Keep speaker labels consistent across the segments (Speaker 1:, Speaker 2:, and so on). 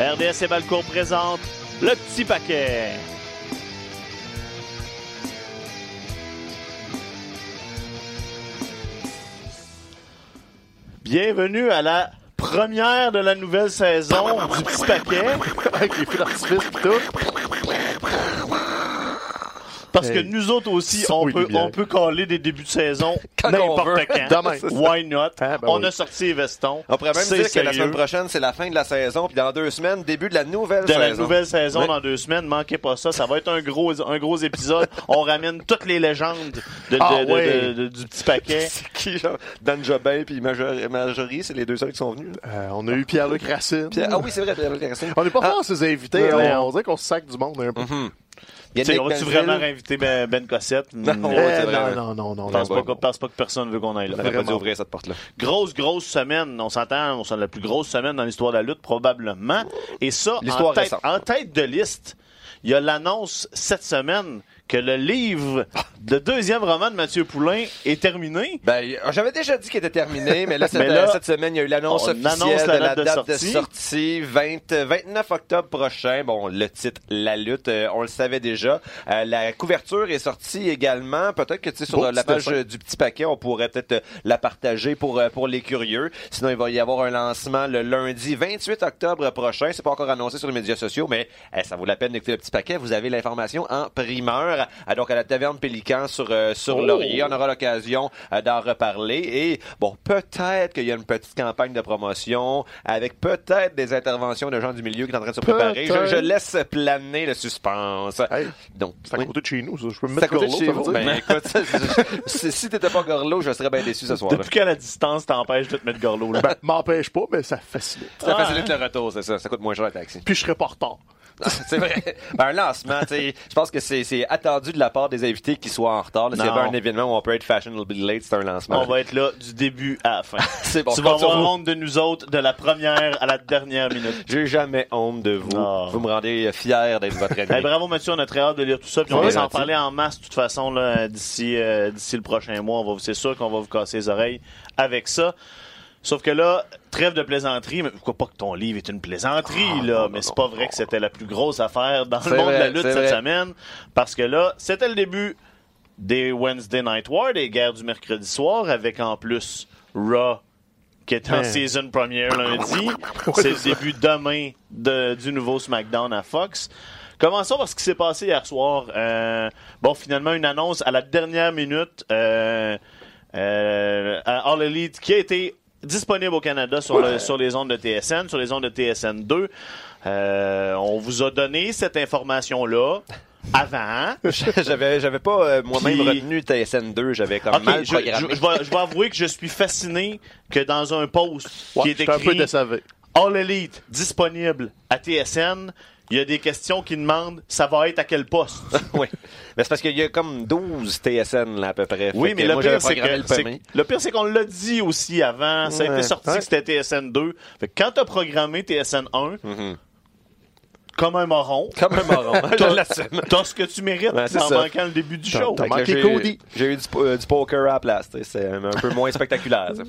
Speaker 1: RDS et Balcourt présente le petit paquet. Bienvenue à la première de la nouvelle saison du petit paquet.
Speaker 2: Avec les feux d'artifice et tout.
Speaker 1: Parce que nous autres aussi, on peut, on peut caler des débuts de saison n'importe quand.
Speaker 2: Demain.
Speaker 1: Why not?
Speaker 2: Ah, ben
Speaker 1: on
Speaker 2: oui.
Speaker 1: a sorti les vestons.
Speaker 3: On pourrait même
Speaker 1: C'est
Speaker 3: dire que la semaine prochaine, c'est la fin de la saison, puis dans deux semaines, début de la nouvelle
Speaker 1: de
Speaker 3: saison.
Speaker 1: la nouvelle saison
Speaker 3: Oui.
Speaker 1: dans deux semaines. Manquez pas ça. Ça va être un gros, un gros épisode. On ramène toutes les légendes de- de-
Speaker 2: Ah
Speaker 1: de- de- de- du petit paquet.
Speaker 3: C'est qui, genre? Dan Jobin puis Major- Marjorie, c'est les deux seuls qui sont venus.
Speaker 2: Euh, on a eu Pierre-Luc Racine.
Speaker 3: Ah oui, c'est vrai, Pierre-Luc Racine.
Speaker 2: On n'est pas
Speaker 3: Ah.
Speaker 2: fort ces invités. On, dirait qu'on se sac du monde un peu.
Speaker 1: Tu sais,
Speaker 3: Yannick
Speaker 1: on va-tu vraiment réinviter Ben, ben Cossette?
Speaker 3: Non,
Speaker 1: Mm,
Speaker 2: Eh, non, non, non, non.
Speaker 1: Je pense, pas, que- pense pas que personne veut qu'on aille
Speaker 3: On
Speaker 1: là.
Speaker 3: n'aurait pas dû ouvrir cette porte-là.
Speaker 1: Grosse, grosse semaine. On s'entend, on s'en la plus grosse semaine dans l'histoire de la lutte, probablement. Et ça, tête, en tête de liste, il y a l'annonce cette semaine que le livre, le deuxième roman de Mathieu Poulain est terminé.
Speaker 3: Ben, j'avais déjà dit qu'il était terminé, mais là, cette,
Speaker 1: Mais là,
Speaker 3: cette semaine, il y a eu l'annonce
Speaker 1: on
Speaker 3: officielle
Speaker 1: la
Speaker 3: de la
Speaker 1: date de
Speaker 3: date de
Speaker 1: sortie.
Speaker 3: sortie, 20, 29 octobre prochain. Bon, le titre, La lutte, euh, on le savait déjà. Euh, la couverture est sortie également. Peut-être que, tu sais, sur
Speaker 2: Beau
Speaker 3: la page euh, du petit paquet, on pourrait peut-être la partager pour, pour les curieux. Sinon, il va y avoir un lancement le lundi 28 octobre prochain. C'est pas encore annoncé sur les médias sociaux, mais eh, ça vaut la peine d'écouter le petit paquet. Vous avez l'information en primeur. Ah, donc, à la taverne Pélican sur, euh, sur
Speaker 1: Oh!
Speaker 3: Laurier. On aura l'occasion euh, d'en reparler. Et bon, peut-être qu'il y a une petite campagne de promotion avec peut-être des interventions de gens du milieu qui sont en train de se préparer. Je, laisse planer le suspense.
Speaker 2: Hey,
Speaker 3: Donc,
Speaker 2: c'est à
Speaker 3: oui.
Speaker 2: côté de chez nous, ça. Je peux me
Speaker 3: C'est à
Speaker 2: mettre Gorlo,
Speaker 3: chez
Speaker 2: ça
Speaker 3: vous. Ben, écoute, ça, si si t'étais pas Gorlo, je serais bien déçu ce soir.
Speaker 1: Depuis qu'à la distance t'empêche de te mettre gorlot là?
Speaker 2: Ben, m'empêche pas, mais ça facilite.
Speaker 3: Ça
Speaker 1: Ah,
Speaker 3: facilite le retour, c'est ça. Ça coûte moins cher le taxi.
Speaker 2: Puis je serais pas en retard.
Speaker 3: c'est vrai. Ben, un lancement, tu sais, je pense que c'est c'est attendu de la part des invités qu'ils soient en retard. S'il y avait un événement où on peut être fashionably late, c'est un lancement.
Speaker 1: On va être là du début à la fin.
Speaker 3: C'est bon,
Speaker 1: tu vas avoir honte de nous autres de la première à la dernière minute.
Speaker 3: J'ai jamais honte de vous. Vous me rendez fier d'être votre ami.
Speaker 1: Hey, bravo Mathieu, on a très hâte de lire tout ça. Puis on va s'en parler en masse de toute façon d'ici euh, d'ici le prochain mois. C'est sûr qu'on va vous casser les oreilles avec ça. Sauf que là, trêve de plaisanterie, mais pourquoi pas que ton livre est une plaisanterie,
Speaker 3: Ah,
Speaker 1: là,
Speaker 3: non,
Speaker 1: mais c'est pas vrai que c'était la plus grosse affaire dans le monde de la lutte cette
Speaker 3: vrai.
Speaker 1: semaine. Parce que là, c'était le début des Wednesday Night War, des guerres du mercredi soir, avec en plus Raw qui est en season première lundi. c'est le début demain de- du nouveau SmackDown à Fox. Commençons par ce qui s'est passé hier soir. Euh, bon, finalement, une annonce à la dernière minute euh, euh, à All Elite qui a été disponible au Canada sur, le- sur les ondes de TSN, sur les ondes de TSN 2. Euh, on vous a donné cette information-là avant.
Speaker 3: j'avais, j'avais pas euh, moi-même
Speaker 1: Puis-
Speaker 3: retenu TSN 2, j'avais comme
Speaker 1: Ok,
Speaker 3: mal
Speaker 1: je,
Speaker 3: programmé.
Speaker 1: je- je vais, je vais avouer que je suis fasciné que dans un post
Speaker 2: Ouais,
Speaker 1: qui est
Speaker 2: j'étais un peu
Speaker 1: écrit
Speaker 2: désavé.
Speaker 1: All Elite disponible à TSN, il y a des questions qui demandent ça va être à quel poste?
Speaker 3: oui. Mais c'est parce qu'il y a comme 12 TSN là, à peu près.
Speaker 1: Oui,
Speaker 3: Fait
Speaker 1: mais le
Speaker 3: moi,
Speaker 1: pire, que,
Speaker 3: le
Speaker 1: pire, c'est qu'on l'a dit aussi avant. Ça a
Speaker 3: Ouais.
Speaker 1: été sorti
Speaker 3: Ouais.
Speaker 1: que c'était TSN 2. Fait que quand t'as programmé TSN 1,
Speaker 3: Mhm.
Speaker 1: comme un moron,
Speaker 3: Comme un moron.
Speaker 1: t'as ce que tu mérites
Speaker 3: Ouais, c'est
Speaker 1: en
Speaker 3: ça.
Speaker 1: manquant le début du show.
Speaker 2: T'as manqué
Speaker 3: j'ai-
Speaker 2: Cody.
Speaker 3: J'ai eu du, euh, du poker à la place. C'est un peu moins spectaculaire. ça.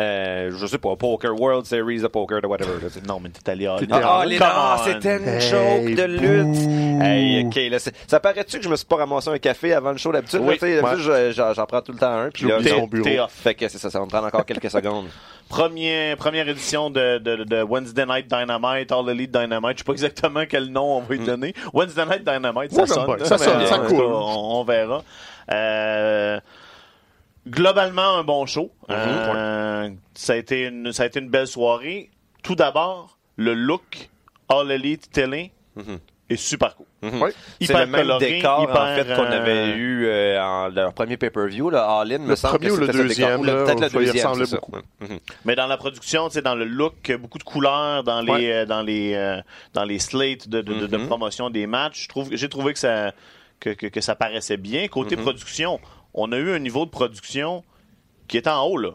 Speaker 3: Euh, je sais pas, Poker World Series of Poker, de whatever.
Speaker 1: Non, mais t'es allé.
Speaker 2: T'étais
Speaker 3: Ah, les c'était une
Speaker 2: Hey,
Speaker 3: joke de lutte. Hey, ok, là, c'est- ça paraît-tu que je me suis pas ramassé un café avant le show d'habitude?
Speaker 1: Oui.
Speaker 3: là, tu sais,
Speaker 2: Ouais.
Speaker 3: j'en prends tout le temps un. Puis là.
Speaker 1: T'es off.
Speaker 3: Fait que c'est ça, ça va me prendre encore quelques secondes.
Speaker 1: Premier, première édition de, de, de Wednesday Night Dynamite, All Elite Dynamite. Je sais pas exactement quel nom on va lui donner. Wednesday Night Dynamite, ça
Speaker 2: j'aime
Speaker 1: sonne.
Speaker 2: Ça sonne, ça
Speaker 1: en
Speaker 2: coule.
Speaker 1: cas, On, on verra. Euh, globalement, un bon show. Euh, ça, a été une, ça a été une belle soirée. Tout d'abord, le look All Elite télé
Speaker 3: Mhm.
Speaker 1: est super cool.
Speaker 2: Ouais.
Speaker 3: C'est
Speaker 1: Hyper
Speaker 3: le même
Speaker 1: coloré,
Speaker 3: décor,
Speaker 1: hyper,
Speaker 3: en fait, qu'on
Speaker 1: euh,
Speaker 3: avait eu euh, en leur premier pay-per-view, le All-In, me
Speaker 2: Le
Speaker 3: semble
Speaker 2: premier
Speaker 3: que
Speaker 2: ou le deuxième,
Speaker 3: Peut-être le deuxième, c'est ça.
Speaker 2: beaucoup.
Speaker 3: Mhm.
Speaker 1: Mais dans la production, dans le look, beaucoup de couleurs dans les
Speaker 2: Ouais.
Speaker 1: euh, dans les euh, dans les slates de, de, de- de
Speaker 3: Mhm.
Speaker 1: promotion des matchs. Je trouve j'ai trouvé que ça que, que, que ça paraissait bien. Côté
Speaker 3: Mhm.
Speaker 1: production, on a eu un niveau de production qui est en haut là.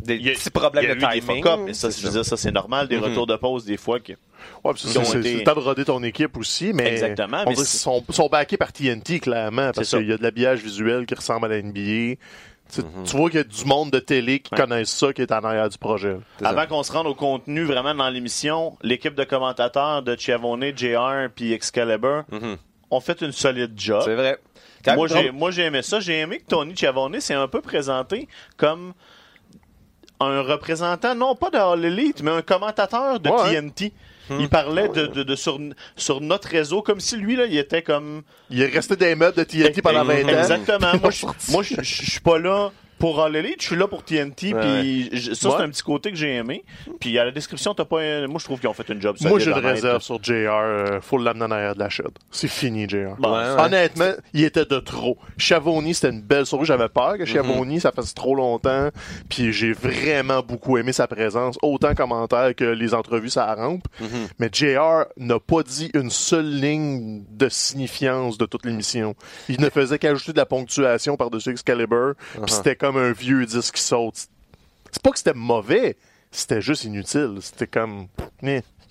Speaker 3: Des
Speaker 1: Il y a-
Speaker 3: petits problèmes
Speaker 1: Il y a
Speaker 3: de
Speaker 1: eu des
Speaker 3: timing.
Speaker 1: fuck-ups, mais ça,
Speaker 3: c'est
Speaker 1: je veux dire, ça c'est normal, des
Speaker 3: Mhm.
Speaker 1: retours de pause des fois. Qui...
Speaker 2: Ouais, ça,
Speaker 1: Ils
Speaker 2: c'est
Speaker 1: été-
Speaker 2: c'est le temps de roder ton équipe aussi, mais
Speaker 1: Exactement,
Speaker 2: on
Speaker 1: mais
Speaker 2: qu'ils sont, sont backés par TNT, clairement, parce
Speaker 1: ça.
Speaker 2: qu'il y a de l'habillage visuel qui ressemble à la NBA. Tu Tu- Tu vois qu'il y a du monde de télé qui
Speaker 1: Ouais.
Speaker 2: connaissent ça, qui est en arrière du projet.
Speaker 3: C'est ça.
Speaker 1: Avant qu'on se rende au contenu vraiment dans l'émission, l'équipe de commentateurs de Chiavone, JR puis Excalibur
Speaker 3: Mhm.
Speaker 1: ont fait une solide job.
Speaker 3: C'est vrai. Quand
Speaker 1: Moi j'ai, moi, j'ai aimé ça. J'ai aimé que Tony Chiavone s'est un peu présenté comme un représentant, non pas de All Elite, mais un commentateur de
Speaker 2: Ouais.
Speaker 1: TNT. Il parlait de, de, de sur, sur notre réseau comme si lui, là, il était comme...
Speaker 2: Il est resté des meubles de TNT pendant 20 ans.
Speaker 1: Exactement. moi, je, moi, je, je suis pas là pour All Elite, je suis là pour TNT.
Speaker 3: Ouais.
Speaker 1: Puis je- ça,
Speaker 2: Ouais.
Speaker 1: c'est un petit côté que j'ai aimé. Puis à la description, t'as pas... un- Moi, je trouve qu'ils ont fait une job
Speaker 2: Moi, j'ai une réserve sur JR. euh, faut l'amener en arrière de la chute. C'est fini, JR.
Speaker 1: Bon,
Speaker 3: Ouais, ouais.
Speaker 2: Honnêtement, il était de trop. Chavoni, c'était une belle souris. J'avais peur que Chavoni, ça fasse trop longtemps. Puis j'ai vraiment beaucoup aimé sa présence. Autant commentaire que les entrevues, ça rampe. Mais JR n'a pas dit une seule ligne de signifiance de toute l'émission. Il ne faisait qu'ajouter de la ponctuation par-dessus Excalibur. Puis c'était comme un vieux disque qui saute. C'est pas que c'était mauvais. C'était juste inutile. C'était comme...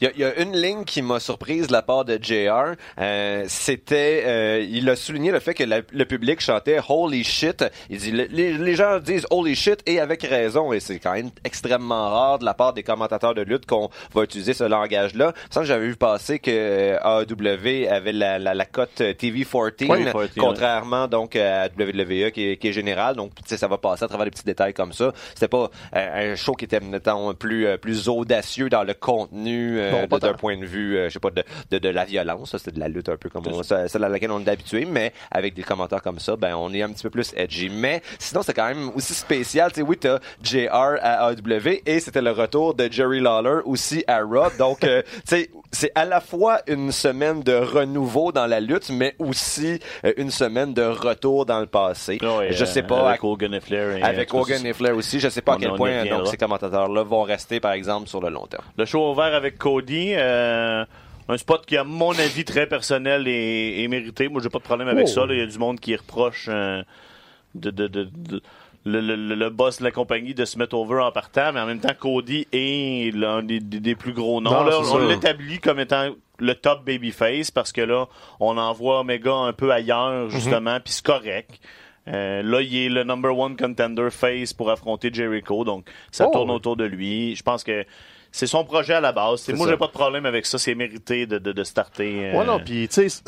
Speaker 3: Il y, y a une ligne qui m'a surprise de la part de JR. Euh, C'était, euh, il a souligné le fait que la- le public chantait Holy shit. Il dit, le- les, les gens disent Holy shit et avec raison. Et c'est quand même extrêmement rare de la part des commentateurs de lutte qu'on va utiliser ce langage-là. Ça, j'avais vu passer que euh, AEW avait la, la, la cote TV14,
Speaker 1: Oui, 14,
Speaker 3: contrairement donc à WWE qui est, qui est générale. Donc, ça va passer à travers des petits détails comme ça. C'était pas euh, un show qui était, mettons, plus, euh, plus audacieux dans le contenu euh, d'un point de vue, euh, je sais pas, de, de, de la violence. C'était de la lutte un peu comme on, celle à laquelle on est habitué, mais avec des commentaires comme ça, ben, on est un petit peu plus edgy. Mais sinon, c'est quand même aussi spécial. Sais, oui, t'as JR à AEW et c'était le retour de Jerry Lawler aussi à Raw. Donc, euh, tu sais, c'est à la fois une semaine de renouveau dans la lutte, mais aussi euh, une semaine de retour dans le passé.
Speaker 1: Ah
Speaker 3: je sais pas à
Speaker 1: Avec Hogan et Flair. et-
Speaker 3: avec Hogan et Flair aussi. Je sais pas à quel point donc, ces commentateurs-là vont rester, par exemple, sur le long terme.
Speaker 1: Le show ouvert avec Cody. Euh, un spot qui, à mon avis, très personnel et, et mérité. Moi, j'ai pas de problème avec
Speaker 2: Oh.
Speaker 1: ça. là. Il y a du monde qui reproche euh, de, de, de- de- le, le- le- le boss de la compagnie de se mettre over en partant, mais en même temps, Cody est l'un des, des- des plus gros noms.
Speaker 2: Non,
Speaker 1: Là,
Speaker 2: c'est
Speaker 1: on l'établit comme étant le top babyface parce que là, on envoie Omega un peu ailleurs, justement, puis c'est correct. Euh, là, il est le number one contender face pour affronter Jericho, donc ça
Speaker 2: Oh.
Speaker 1: tourne autour de lui. Je pense que c'est son projet à la base. Moi, j'ai pas de problème avec ça. C'est mérité de, de, de starter. euh,
Speaker 2: Ouais, non, puis tu sais,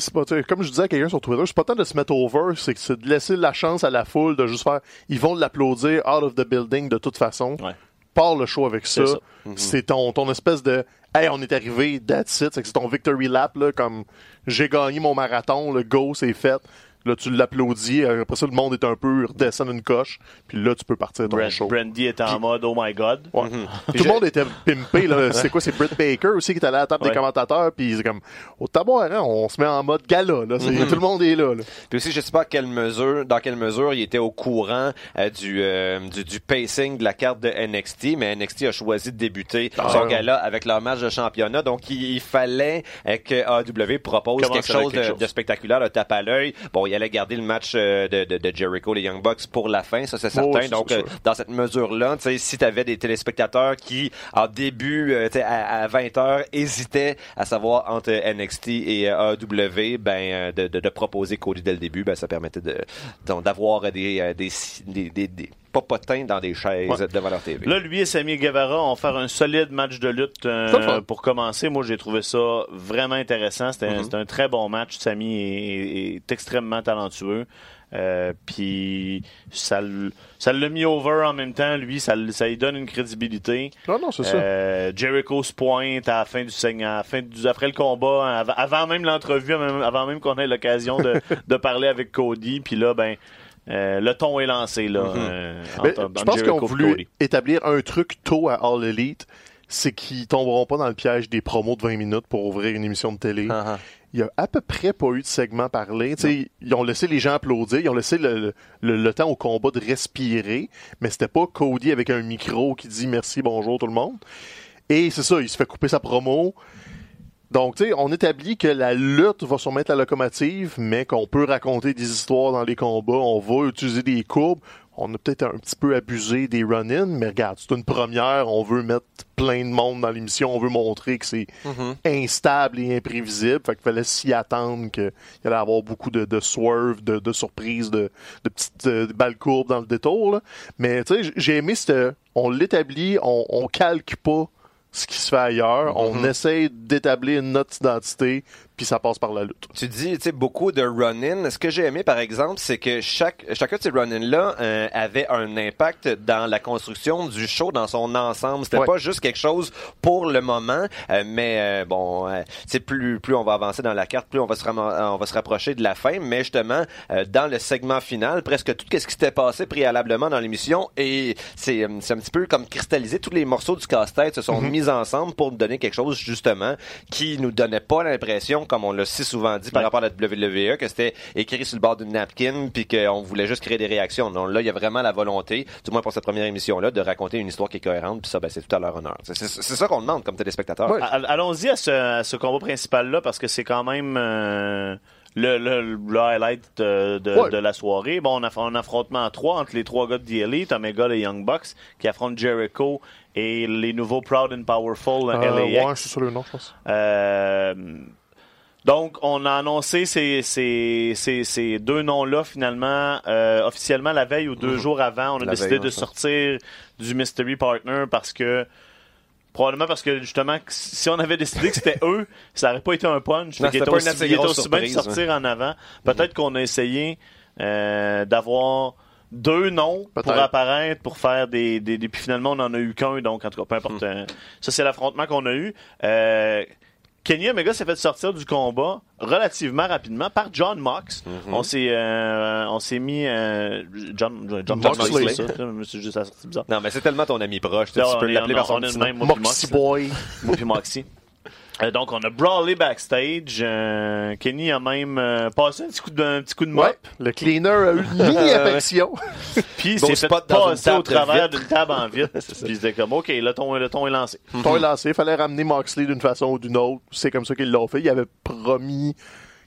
Speaker 2: comme je disais à quelqu'un sur Twitter, c'est pas tant de se mettre over, c'est de laisser la chance à la foule de juste faire, ils vont l'applaudir out of the building de toute façon.
Speaker 1: Ouais.
Speaker 2: Pars le show avec ça.
Speaker 1: C'est ça.
Speaker 2: C'est ton, ton espèce de, hey, on est arrivé, that's it. C'est ton victory lap, là, comme, j'ai gagné mon marathon, le go, c'est fait. Là, tu l'applaudis. euh, Après ça, le monde est un peu redescend une coche. Puis là, tu peux partir ton
Speaker 1: Brand-
Speaker 2: show.
Speaker 1: Brandy est en mode Oh my God.
Speaker 2: Ouais. Tout le monde était pimpé. là. C'est quoi? C'est Britt Baker aussi qui est allé à la table
Speaker 1: Ouais.
Speaker 2: des commentateurs. Puis c'est comme, au tabac, hein, on se met en mode gala. Là. C'est- Tout le monde est là. là.
Speaker 3: Puis aussi, je sais pas à quelle mesure, dans quelle mesure il était au courant euh, du, euh, du, du pacing de la carte de NXT, mais NXT a choisi de débuter
Speaker 2: Ah,
Speaker 3: son
Speaker 2: ouais.
Speaker 3: gala avec leur match de championnat. Donc, il, il fallait euh, que AEW propose quelque chose,
Speaker 1: quelque
Speaker 3: de,
Speaker 1: chose.
Speaker 3: de spectaculaire, de tape à l'œil. Bon, il allait garder le match euh, de, de, de Jericho, les Young Bucks, pour la fin, ça c'est certain.
Speaker 2: Oh, c'est
Speaker 3: Donc, euh, dans cette mesure-là, tu sais, si tu avais des téléspectateurs qui, en début, euh, à, à 20h, hésitaient à savoir entre NXT et AEW, ben, de, proposer Cody dès le début, ben, ça permettait d'avoir des, des, des, des popotins dans des chaises
Speaker 1: Ouais.
Speaker 3: devant leur TV.
Speaker 1: Là, lui et Sammy Guevara ont fait un solide match de lutte euh, pour commencer. Moi, j'ai trouvé ça vraiment intéressant. C'était
Speaker 3: Mm-hmm.
Speaker 1: un- un très bon match. Sammy est, est extrêmement talentueux. Euh, puis ça, l'a mis over en même temps. Lui, ça, ça lui donne une crédibilité.
Speaker 2: Non, non, c'est ça.
Speaker 1: Euh, Jericho se pointe à la fin du segment, à la fin du, après le combat, avant, avant même l'entrevue, avant même- avant même qu'on ait l'occasion de, de parler avec Cody. Puis là, ben, euh, le ton est lancé là. euh,
Speaker 2: Mais
Speaker 1: entre-
Speaker 2: je pense qu'ils ont voulu
Speaker 1: Cody.
Speaker 2: établir un truc tôt à All Elite, c'est qu'ils tomberont pas dans le piège des promos de 20 minutes pour ouvrir une émission de télé.
Speaker 3: Ah, ah.
Speaker 2: Il y a à peu près pas eu de segment parlé. Tu sais, ils ont laissé les gens applaudir, ils ont laissé le, le- le temps au combat de respirer, mais c'était pas Cody avec un micro qui dit merci, bonjour tout le monde. Et c'est ça, il se fait couper sa promo. Donc, tu sais, on établit que la lutte va surmettre la locomotive, mais qu'on peut raconter des histoires dans les combats. On va utiliser des courbes. On a peut-être un petit peu abusé des run-ins, mais regarde, c'est une première. On veut mettre plein de monde dans l'émission. On veut montrer que c'est instable et imprévisible. Fait qu'il fallait s'y attendre qu'il y allait avoir beaucoup de, de swerve, de, de surprises, de, de petites euh, balles courbes dans le détour. là. Mais tu sais, j'ai aimé cette... On l'établit, on, on calque pas ce qui se fait ailleurs. On essaie d'établir notre identité, puis ça passe par la lutte.
Speaker 3: Tu dis, tu sais, beaucoup de run-in. Ce que j'ai aimé, par exemple, c'est que chaque, chacun de ces run-in-là euh, avait un impact dans la construction du show dans son ensemble. C'était
Speaker 2: Ouais.
Speaker 3: pas juste quelque chose pour le moment, euh, mais euh, bon, euh, c'est plus plus on va avancer dans la carte, plus on va se on va se rapprocher de la fin. Mais justement, euh, dans le segment final, presque tout ce qui s'était passé préalablement dans l'émission et c'est euh, c'est un petit peu comme cristallisé. Tous les morceaux du casse-tête se sont mis ensemble pour nous donner quelque chose justement qui nous donnait pas l'impression, comme on l'a si souvent dit par
Speaker 1: Ouais.
Speaker 3: rapport à la WWE, que c'était écrit sur le bord d'une napkin puis qu'on voulait juste créer des réactions. Non, là, il y a vraiment la volonté, du moins pour cette première émission-là, de raconter une histoire qui est cohérente puis ça, ben, c'est tout à leur honneur. C'est ça qu'on demande comme téléspectateur.
Speaker 2: Ouais.
Speaker 1: Allons-y à ce, à ce combat principal-là parce que c'est quand même euh, le, le, le highlight de, de,
Speaker 2: Ouais.
Speaker 1: de la soirée. Bon, on a fait un affrontement à trois entre les trois gars de The Elite, Omega et Young Bucks, qui affrontent Jericho et les nouveaux Proud and Powerful
Speaker 2: Euh,
Speaker 1: LAX.
Speaker 2: ouais, c'est sur le nom, je pense.
Speaker 1: Euh, donc, on a annoncé ces, ces, ces, ces deux noms-là, finalement, euh, officiellement la veille ou deux jours avant. On a
Speaker 3: La
Speaker 1: décidé
Speaker 3: veille,
Speaker 1: de sortir du Mystery Partner parce que. Probablement parce que justement, si on avait décidé que c'était eux, ça n'aurait pas été un punch.
Speaker 3: Non,
Speaker 1: était
Speaker 3: pas
Speaker 1: aussi, il était aussi bien de sortir en avant. Peut-être qu'on a essayé euh, d'avoir deux noms pour apparaître, pour faire des, des, des- Puis finalement, on en a eu qu'un, donc en tout cas, peu importe. euh, ça, c'est l'affrontement qu'on a eu. Euh, Kenny Omega s'est fait sortir du combat relativement rapidement par John Mox. On s'est euh, on s'est mis euh, John John Mox,
Speaker 2: Moxley.
Speaker 1: c'est ça, c'est juste bizarre.
Speaker 3: Non, mais c'est tellement ton ami proche. Tu, peux
Speaker 1: est-
Speaker 3: l'appeler par son
Speaker 2: Moxie
Speaker 1: Mox.
Speaker 2: Boy.
Speaker 1: Moxie. Euh, donc on a brawlé backstage. Euh, Kenny a même euh, passé un petit coup de un petit coup de mop.
Speaker 2: Ouais. Le cleaner a eu une.
Speaker 1: Puis
Speaker 3: Beau
Speaker 1: s'est fait passer au travers d'une table en vitre. Puis c'était comme OK, le ton, le ton est lancé.
Speaker 2: Ton est lancé. Il fallait ramener Moxley d'une façon ou d'une autre. C'est comme ça qu'ils l'ont fait. Il avait promis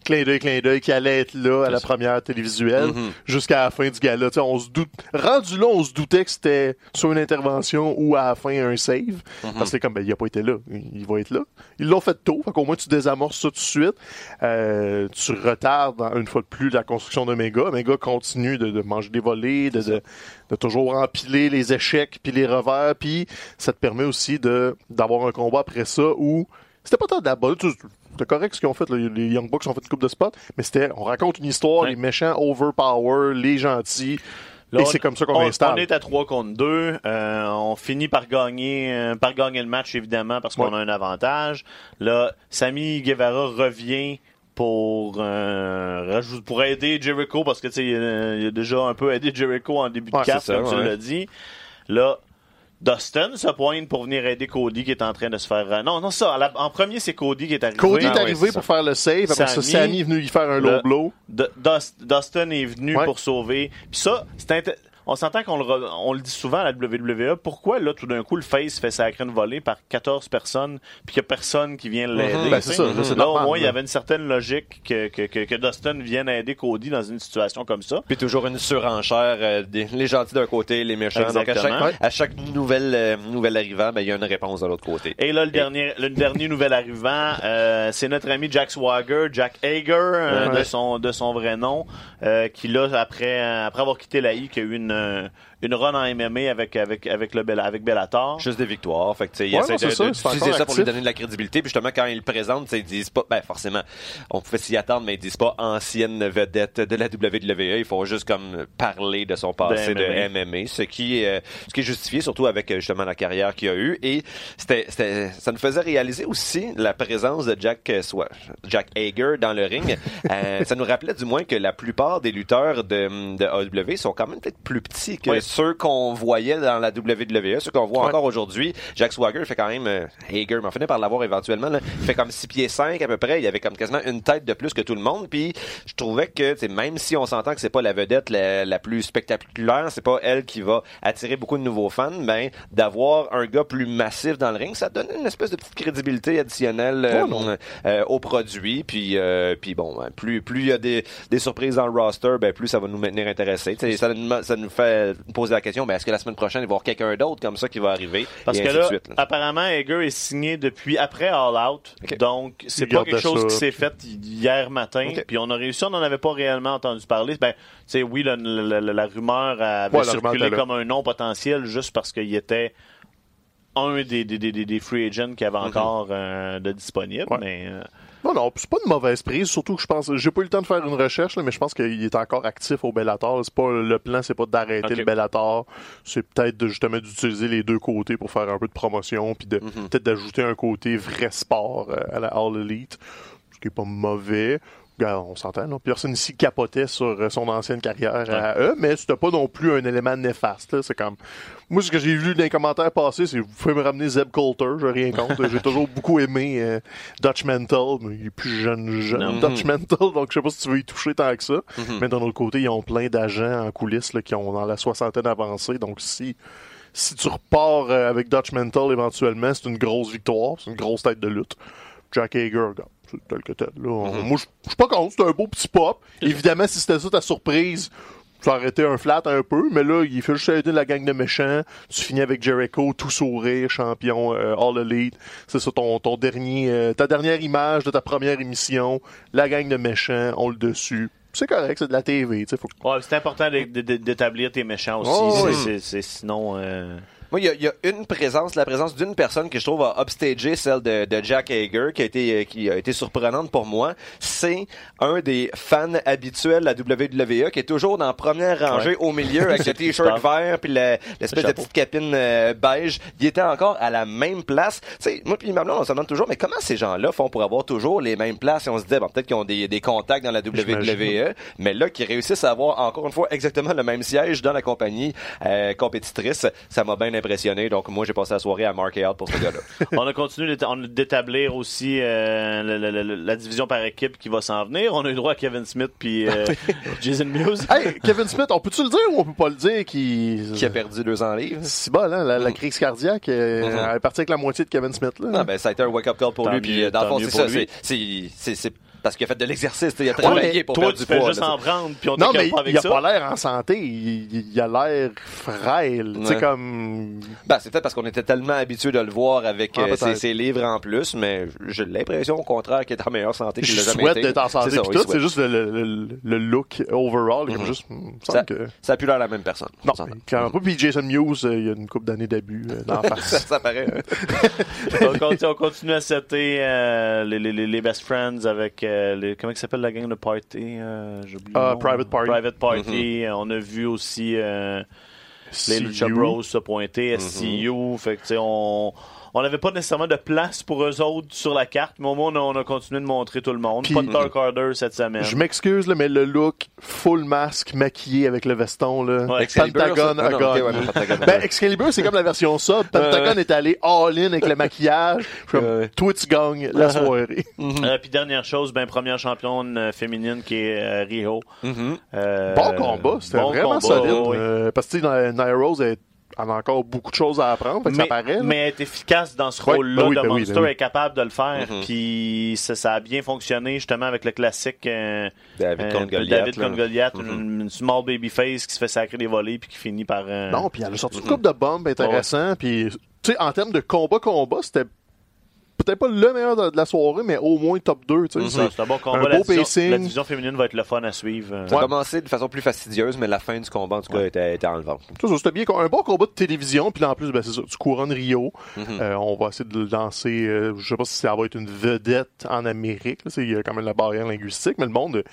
Speaker 2: clin d'œil, clin d'œil, qu'il allait être là à la première télévisuelle jusqu'à la fin du gala. On se doute, rendu là, on se doutait que c'était soit une intervention ou à la fin un save. Parce que comme, ben, il a pas été là. Il va être là. Ils l'ont fait tôt. Fait qu'au moins, tu désamorces ça tout de suite. Euh, tu retardes une fois de plus la construction d'Omega. Omega continue de, de manger des volets, de, de, de toujours empiler les échecs puis les revers. Puis ça te permet aussi de d'avoir un combat après ça où c'était pas tant de la balle. Tu- C'était correct ce qu'ils ont fait. là. Les Young Bucks ont fait une coupe de spot. Mais c'était, on raconte une histoire,
Speaker 1: Ouais.
Speaker 2: les méchants overpower, les gentils.
Speaker 1: Là,
Speaker 2: et c'est comme ça qu'on
Speaker 1: on,
Speaker 2: installe.
Speaker 1: On est à 3 contre 2. Euh, on finit par gagner euh, par gagner le match, évidemment, parce qu'on
Speaker 2: Ouais.
Speaker 1: a un avantage. Là, Sami Guevara revient pour euh, pour aider Jericho parce que tu sais il, a- il a déjà un peu aidé Jericho en début de carte
Speaker 3: ça,
Speaker 1: comme tu
Speaker 3: ouais.
Speaker 1: l'as dit. Là Dustin se pointe pour venir aider Cody qui est en train de se faire euh, non non ça la- en premier c'est Cody qui est arrivé
Speaker 2: Cody
Speaker 3: Ah
Speaker 2: est
Speaker 3: ouais,
Speaker 2: arrivé pour
Speaker 3: ça.
Speaker 2: faire le save. Après ça,
Speaker 1: Sami,
Speaker 2: Sammy est venu lui faire un low blow.
Speaker 1: Dustin est venu
Speaker 2: Ouais.
Speaker 1: pour sauver. Puis ça, c'est on s'entend qu'on le, re- on le dit souvent à la WWE. Pourquoi, là, tout d'un coup, le face fait sacrer une volée par 14 personnes, puis qu'il n'y a personne qui vient l'aider?
Speaker 3: Mhm.
Speaker 2: Ben, c'est ça, là, c'est
Speaker 1: Là,
Speaker 2: normal,
Speaker 1: au moins, il y avait une certaine logique que, que, que, que Dustin vienne aider Cody dans une situation comme ça.
Speaker 3: Puis toujours une surenchère, euh, des- les gentils d'un côté, les méchants. Donc à
Speaker 1: Exactement.
Speaker 3: chaque, à chaque nouvelle, euh, nouvelle arrivant, ben, il y a une réponse de l'autre côté.
Speaker 1: Et là, le dernier, le dernier nouvel arrivant, euh, c'est notre ami Jack Swagger, Jack Hager, euh,
Speaker 2: Ouais.
Speaker 1: de son de son vrai nom, euh, qui là après après avoir quitté la I, qui a eu une euh, une run en MMA avec avec avec le Bella- avec Bellator.
Speaker 3: Juste des victoires. Fait que, il
Speaker 2: Ouais,
Speaker 3: essaie
Speaker 2: non, c'est
Speaker 3: de-
Speaker 2: ça,
Speaker 3: de-
Speaker 2: c'est
Speaker 3: d'utiliser
Speaker 2: encore
Speaker 3: ça pour lui donner de la crédibilité. Puis justement, quand ils le présentent, ils disent pas, ben forcément, on pouvait s'y attendre, mais ils disent pas ancienne vedette de la WWE. Ils font juste comme parler de son passé
Speaker 1: De
Speaker 3: de
Speaker 1: MMA.
Speaker 3: MMA, ce qui, est, euh, ce qui est justifié surtout avec euh, justement la carrière qu'il a eue. Et c'était, c'était, ça nous faisait réaliser aussi la présence de Jack, euh, soit Jack Hager dans le ring. Euh, ça nous rappelait du moins que la plupart des lutteurs de, de AEW sont quand même peut-être plus petits que ceux qu'on voyait dans la WWE, ceux qu'on voit encore aujourd'hui. Jack Swagger fait quand même, euh, Hager, on finit par l'avoir éventuellement, là. il fait comme 6 pieds 5 à peu près, il avait comme quasiment une tête de plus que tout le monde, puis je trouvais que, même si on s'entend que c'est pas la vedette la, la plus spectaculaire, c'est pas elle qui va attirer beaucoup de nouveaux fans, ben, d'avoir un gars plus massif dans le ring, ça donne une espèce de petite crédibilité additionnelle euh,
Speaker 2: non.
Speaker 3: euh, au produit, puis, euh, puis bon, ben, plus plus il y a des, des surprises dans le roster, ben, plus ça va nous maintenir intéressés. Ça, ça nous fait poser la question, ben, est-ce que la semaine prochaine, il va y avoir quelqu'un d'autre comme ça qui va arriver?
Speaker 1: Parce
Speaker 3: Et
Speaker 1: que
Speaker 3: ainsi
Speaker 1: là,
Speaker 3: de suite, là.
Speaker 1: apparemment, Hager est signé depuis après All Out. Donc, c'est pas quelque chose
Speaker 2: ça.
Speaker 1: qui s'est fait hier matin. Puis on a réussi, on n'en avait pas réellement entendu parler. Ben, tu oui, la rumeur avait
Speaker 2: Ouais,
Speaker 1: circulé comme un nom potentiel juste parce qu'il était un des, des, des, des- des free agents qui avait encore euh, de disponible.
Speaker 2: Ouais.
Speaker 1: Mais euh,
Speaker 2: Non, non, c'est pas une mauvaise prise, surtout que je pense, j'ai pas eu le temps de faire une recherche, là, mais je pense qu'il est encore actif au Bellator. C'est pas, le plan, c'est pas d'arrêter le Bellator, c'est peut-être justement d'utiliser les deux côtés pour faire un peu de promotion, puis de, peut-être d'ajouter un côté vrai sport euh, à la All Elite, ce qui est pas mauvais. Regarde, on s'entend, là. Personne ici capotait sur euh, son ancienne carrière à eux, mais c'était pas non plus un élément néfaste. C'est comme. Moi, ce que j'ai vu dans les commentaires passer, c'est vous pouvez me ramener Zeb Coulter, j'ai rien contre. j'ai toujours beaucoup aimé euh, Dutch Mental, mais il est plus jeune, jeune. Dutch Mental, donc je sais pas si tu veux y toucher tant que ça. Mais d'un autre côté, ils ont plein d'agents en coulisses là, qui ont dans la soixantaine avancée, donc si. Si tu repars euh, avec Dutch Mental éventuellement, c'est une grosse victoire, c'est une grosse tête de lutte. Jack Hager, c'est tel que tel. Là. On- Moi, je suis pas contre, c'est un beau petit pop. Évidemment, si c'était ça ta surprise, ça aurait été un flat un peu, mais là, il fait juste aider la gang de méchants. Tu finis avec Jericho, tout sourire, champion euh, All Elite. C'est ça ton, ton dernier, euh, ta dernière image de ta première émission. La gang de méchants, on le dessus. C'est correct, c'est de la TV. tu Faut...
Speaker 1: ouais, c'est important d'établir tes méchants aussi.
Speaker 2: Oh,
Speaker 1: sinon. euh,
Speaker 3: Moi, il y y a une présence, la présence d'une personne que je trouve a upstagé celle de, de Jack Hager, qui a été, euh, qui a été surprenante pour moi. C'est un des fans habituels de la WWE, qui est toujours dans la première rangée au milieu avec le t-shirt vert puis le- l'espèce de petite capine euh, beige. Il était encore à la même place. Tu sais, moi puis ma blonde, on se demande toujours, mais comment ces gens-là font pour avoir toujours les mêmes places? Et on se dit, bon, peut-être qu'ils ont des, des contacts dans la WWE, mais là, qui réussissent à avoir encore une fois exactement le même siège dans la compagnie euh, compétitrice, ça m'a bien impressionné. Donc, moi, j'ai passé la soirée à marquer out pour ce gars-là.
Speaker 1: on a continué d'établir aussi euh, la division par équipe qui va s'en venir. On a eu droit à Kevin Smith puis euh, Jason Mewes.
Speaker 2: Hey, Kevin Smith, on peut-tu le dire ou on peut pas le dire qui...
Speaker 3: qui a perdu 200 livres.
Speaker 2: C'est bon, hein, la, la crise cardiaque, euh,
Speaker 3: Mhm.
Speaker 2: elle est partie avec la moitié de Kevin Smith. Là.
Speaker 3: Non, ben, ça a été un wake-up call pour
Speaker 1: Tant
Speaker 3: lui. Puis,
Speaker 1: mieux,
Speaker 3: euh, dans le fond, ça. c'est parce qu'il a fait de l'exercice. Il a
Speaker 2: Ouais,
Speaker 3: travaillé
Speaker 2: mais
Speaker 3: pour
Speaker 1: Toi,
Speaker 3: perdre
Speaker 1: tu
Speaker 3: du
Speaker 1: fais
Speaker 3: poids.
Speaker 1: juste
Speaker 3: là,
Speaker 1: en prendre, puis on
Speaker 2: Non, mais
Speaker 1: pas avec
Speaker 2: il a
Speaker 1: ça.
Speaker 2: pas l'air en santé. Il, a l'air frêle. Tu sais,
Speaker 3: Ouais.
Speaker 2: comme.
Speaker 3: Ben, c'est peut-être parce qu'on était tellement habitué de le voir avec
Speaker 2: Ah,
Speaker 3: euh, ses, livres en plus, mais j'ai l'impression au contraire qu'il est en meilleure santé qu'il
Speaker 2: Je
Speaker 3: l'a jamais
Speaker 2: souhaite
Speaker 3: été.
Speaker 2: d'être en santé
Speaker 3: C'est
Speaker 2: tout. juste le, le, le- le look overall. Comme
Speaker 3: Mhm.
Speaker 2: juste,
Speaker 3: Ça,
Speaker 2: que.
Speaker 3: ça a plus l'air la même personne.
Speaker 2: Non, clairement pas. Puis Jason Mewes, euh, il y a une couple d'années d'abus euh, dans la
Speaker 3: ça,
Speaker 2: face.
Speaker 3: ça paraît. hein.
Speaker 1: on, continue, on continue à setter euh, les, les, les- les best friends avec euh, les, comment il s'appelle la gang de party euh,
Speaker 2: Ah. Private Party.
Speaker 1: Private Party. Euh, On a vu aussi euh, les Lucha. Bros se pointer, SCU. Fait que tu sais, on on n'avait pas nécessairement de place pour eux autres sur la carte, mais au moins on a, on a continué de montrer tout le monde.
Speaker 2: Puis-
Speaker 1: pas de Dark Order cette semaine.
Speaker 2: Je m'excuse, mais le look full masque maquillé avec le veston, là.
Speaker 1: Ouais,
Speaker 3: Excalibur,
Speaker 2: Pentagon a
Speaker 3: ouais.
Speaker 2: Ben, Excalibur, c'est comme la version sub. Pentagon est allé all-in avec le maquillage. Comme, toi, tu gagnes la soirée.
Speaker 1: Euh, puis dernière chose, ben première championne euh, féminine qui est euh, Riho.
Speaker 3: Mhm.
Speaker 1: Euh,
Speaker 2: Bon combat, c'était
Speaker 1: bon
Speaker 2: vraiment
Speaker 1: combat,
Speaker 2: solide.
Speaker 1: oui.
Speaker 2: Euh, parce que Nia Rose elle elle a encore beaucoup de choses à apprendre, fait que
Speaker 1: mais,
Speaker 2: ça paraît. là.
Speaker 1: mais elle est efficace dans ce
Speaker 2: Ouais,
Speaker 1: rôle-là.
Speaker 2: ben oui,
Speaker 1: de
Speaker 2: ben
Speaker 1: Monster
Speaker 2: ben oui.
Speaker 1: est capable de le faire.
Speaker 3: Mhm.
Speaker 1: Puis ça, ça a bien fonctionné justement avec le classique euh,
Speaker 3: David
Speaker 1: euh,
Speaker 3: contre Goliath.
Speaker 1: David Goliath,
Speaker 3: Mhm.
Speaker 1: une, une small babyface qui se fait sacrer des volets puis qui finit par. euh,
Speaker 2: Non, puis elle a sorti une couple de bombes intéressants. Puis, tu sais, en termes de combat-combat, c'était peut-être pas le meilleur de, de la soirée, mais au moins top 2. tu sais.
Speaker 1: c'est un bon combat.
Speaker 2: un
Speaker 1: la,
Speaker 2: beau
Speaker 1: division,
Speaker 2: pacing.
Speaker 1: la division féminine va être le fun à suivre. euh.
Speaker 3: Ça a
Speaker 2: Ouais.
Speaker 3: commencé de façon plus fastidieuse, mais la fin du combat, en tout cas, était, était enlevante.
Speaker 2: C'était bien. Un bon combat de télévision, puis là, en plus, ben, c'est ça, tu couronnes Rio.
Speaker 3: Mhm.
Speaker 2: Euh, on va essayer de le lancer. euh, je sais pas si ça va être une vedette en Amérique. Il y a quand même la barrière linguistique, mais le monde.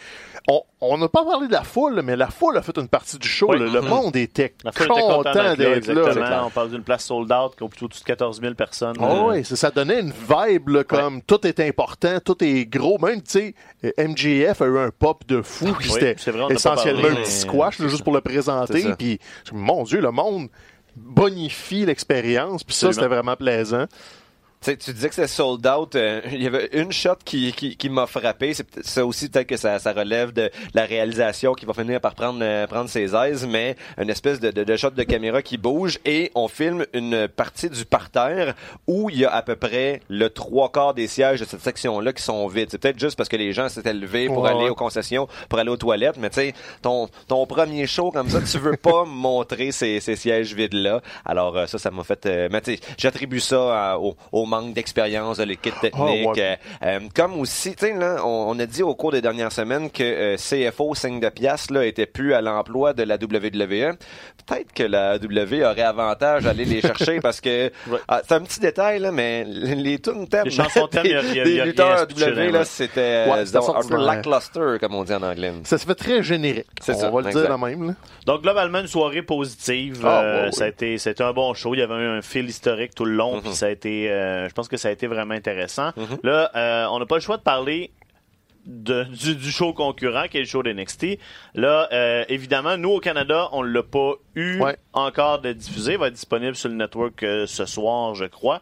Speaker 2: On on n'a pas parlé de la foule, mais la foule a fait une partie du show.
Speaker 1: Oui.
Speaker 2: là. Le
Speaker 3: Mhm.
Speaker 2: monde était
Speaker 1: La
Speaker 2: content
Speaker 1: d'être là, exactement.
Speaker 2: là.
Speaker 1: On parle d'une place sold out qui a plutôt de 14 000 personnes.
Speaker 2: Ah
Speaker 1: Euh,
Speaker 2: ouais, ça, ça donnait une vibe vibe, là, comme tout est important, tout est gros. Même, tu sais, euh, MJF a eu un pop de fou, puis
Speaker 1: Oui,
Speaker 2: c'était essentiellement
Speaker 1: parlé,
Speaker 2: un petit squash, là, juste pour le présenter. Puis, mon Dieu, le monde bonifie l'expérience, puis ça, c'était vraiment plaisant.
Speaker 3: Tu sais, tu disais que c'était sold out. euh, il y avait une shot qui, qui, qui m'a frappé. C'est peut-être- ça aussi peut-être que ça, ça relève de la réalisation qui va finir par prendre, euh, prendre ses aises, mais une espèce de, de, de shot de caméra qui bouge et on filme une partie du parterre où il y a à peu près le trois quarts des sièges de cette section-là qui sont vides. C'est peut-être juste parce que les gens s'étaient levés pour
Speaker 2: Ouais,
Speaker 3: aller aux concessions, pour aller aux toilettes, mais tu sais, ton, ton premier show comme ça, tu veux pas montrer ces, ces sièges vides-là. Alors euh, ça, ça m'a fait... euh, mais tu sais, j'attribue ça à- au, au manque d'expérience de l'équipe technique.
Speaker 2: Ah, ouais.
Speaker 3: euh, euh, comme aussi, tu sais, là, on, on a dit au cours des dernières semaines que euh, CFO, signe de pièce, là, était plus à l'emploi de la WWE. Peut-être que la WWE aurait avantage à aller les chercher parce que...
Speaker 1: Ouais.
Speaker 3: Ah, c'est un petit détail, là, mais les, les tunes thèmes
Speaker 1: Les chansons thèmes,
Speaker 3: des, lutteurs
Speaker 1: spécial,
Speaker 3: là, c'était lackluster, comme on dit en anglais.
Speaker 2: Ça se fait très générique.
Speaker 3: C'est
Speaker 2: on
Speaker 3: ça,
Speaker 2: va le
Speaker 3: exact.
Speaker 2: dire de même. Là.
Speaker 1: Donc, globalement, une soirée positive.
Speaker 2: Ah,
Speaker 1: Euh,
Speaker 2: ouais.
Speaker 1: Ça a été, c'était un bon show. Il y avait un, un fil historique tout le long.
Speaker 3: Mhm.
Speaker 1: Puis ça a été, euh, je pense que ça a été vraiment intéressant. Là, euh, on n'a pas le choix de parler de- du, du show concurrent qui est le show d'NXT. Là, euh, évidemment, nous au Canada, on l'a pas eu
Speaker 2: Ouais.
Speaker 1: encore de diffuser. Il va être disponible sur le network euh, ce soir, je crois.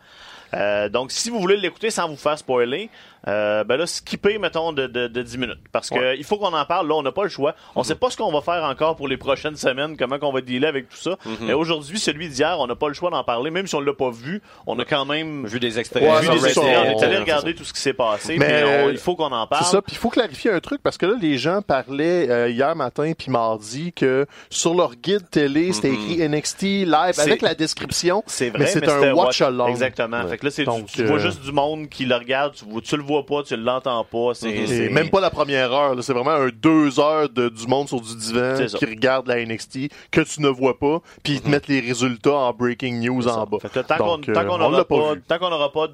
Speaker 1: Euh, donc, si vous voulez l'écouter sans vous faire spoiler, euh, ben là, skipper, mettons, de, de, de 10 minutes. Parce que
Speaker 2: Ouais.
Speaker 1: il faut qu'on en parle. Là, on n'a pas le choix. On sait pas ce qu'on va faire encore pour les prochaines semaines, comment qu'on va dealer avec tout ça. Mais aujourd'hui, celui d'hier, on n'a pas le choix d'en parler. Même si on l'a pas vu, on a quand même
Speaker 3: Vu des extraits.
Speaker 2: Ouais,
Speaker 1: vu des extraits. On est allé
Speaker 2: on-
Speaker 1: regarder tout ce qui s'est passé.
Speaker 2: Mais,
Speaker 1: on-
Speaker 2: euh,
Speaker 1: il faut qu'on en parle.
Speaker 2: C'est ça. Puis il faut clarifier un truc parce que là, les gens parlaient euh, hier matin puis mardi que sur leur guide télé, c'était écrit NXT live
Speaker 1: C'est-
Speaker 2: avec la description.
Speaker 1: C'est vrai,
Speaker 2: mais c'est un watch along.
Speaker 1: Exactement.
Speaker 3: Ouais.
Speaker 1: Fait que là, c'est
Speaker 2: Donc,
Speaker 1: du- tu vois
Speaker 2: euh,
Speaker 1: juste du monde qui le regarde. Tu le vois pas, tu l'entends pas. C'est
Speaker 3: Mhm.
Speaker 2: même pas la première heure. C'est vraiment un deux heures de, du monde sur du divan qui regarde la NXT que tu ne vois pas, puis ils te mettent les résultats en breaking news en bas.
Speaker 1: Fait que tant qu'on
Speaker 2: euh,
Speaker 1: n'aura
Speaker 2: l'a
Speaker 1: pas,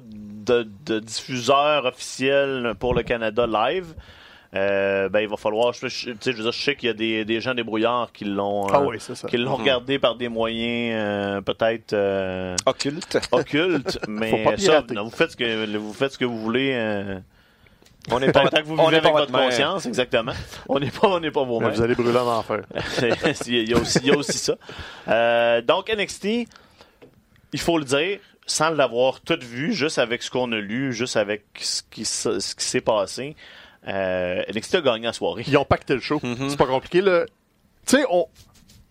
Speaker 1: de diffuseur officiel pour le Canada live, euh, ben il va falloir. Je, je- tu sais, je je sais qu'il y a des, des gens débrouillards qui l'ont
Speaker 2: Ah
Speaker 1: euh,
Speaker 2: oui,
Speaker 1: qui l'ont
Speaker 3: Mhm.
Speaker 1: regardé par des moyens euh, peut-être euh,
Speaker 3: Occulte.
Speaker 1: occultes, mais ça, non, vous faites ce que vous faites ce que vous voulez. euh,
Speaker 3: On n'est
Speaker 1: tant,
Speaker 3: pas,
Speaker 1: tant que vous
Speaker 3: on
Speaker 1: vivez
Speaker 3: n'est pas
Speaker 1: avec votre
Speaker 3: mère.
Speaker 1: conscience, exactement. On n'est pas, on n'est pas vos
Speaker 2: vous allez brûler en enfer.
Speaker 1: Il, y a aussi, il y a aussi ça. Euh, donc, NXT, il faut le dire, sans l'avoir tout vu, juste avec ce qu'on a lu, juste avec ce qui, ce qui s'est passé, euh, NXT a gagné la soirée.
Speaker 2: Ils ont pacté le show.
Speaker 1: Mhm.
Speaker 2: C'est pas compliqué. Tu sais, on.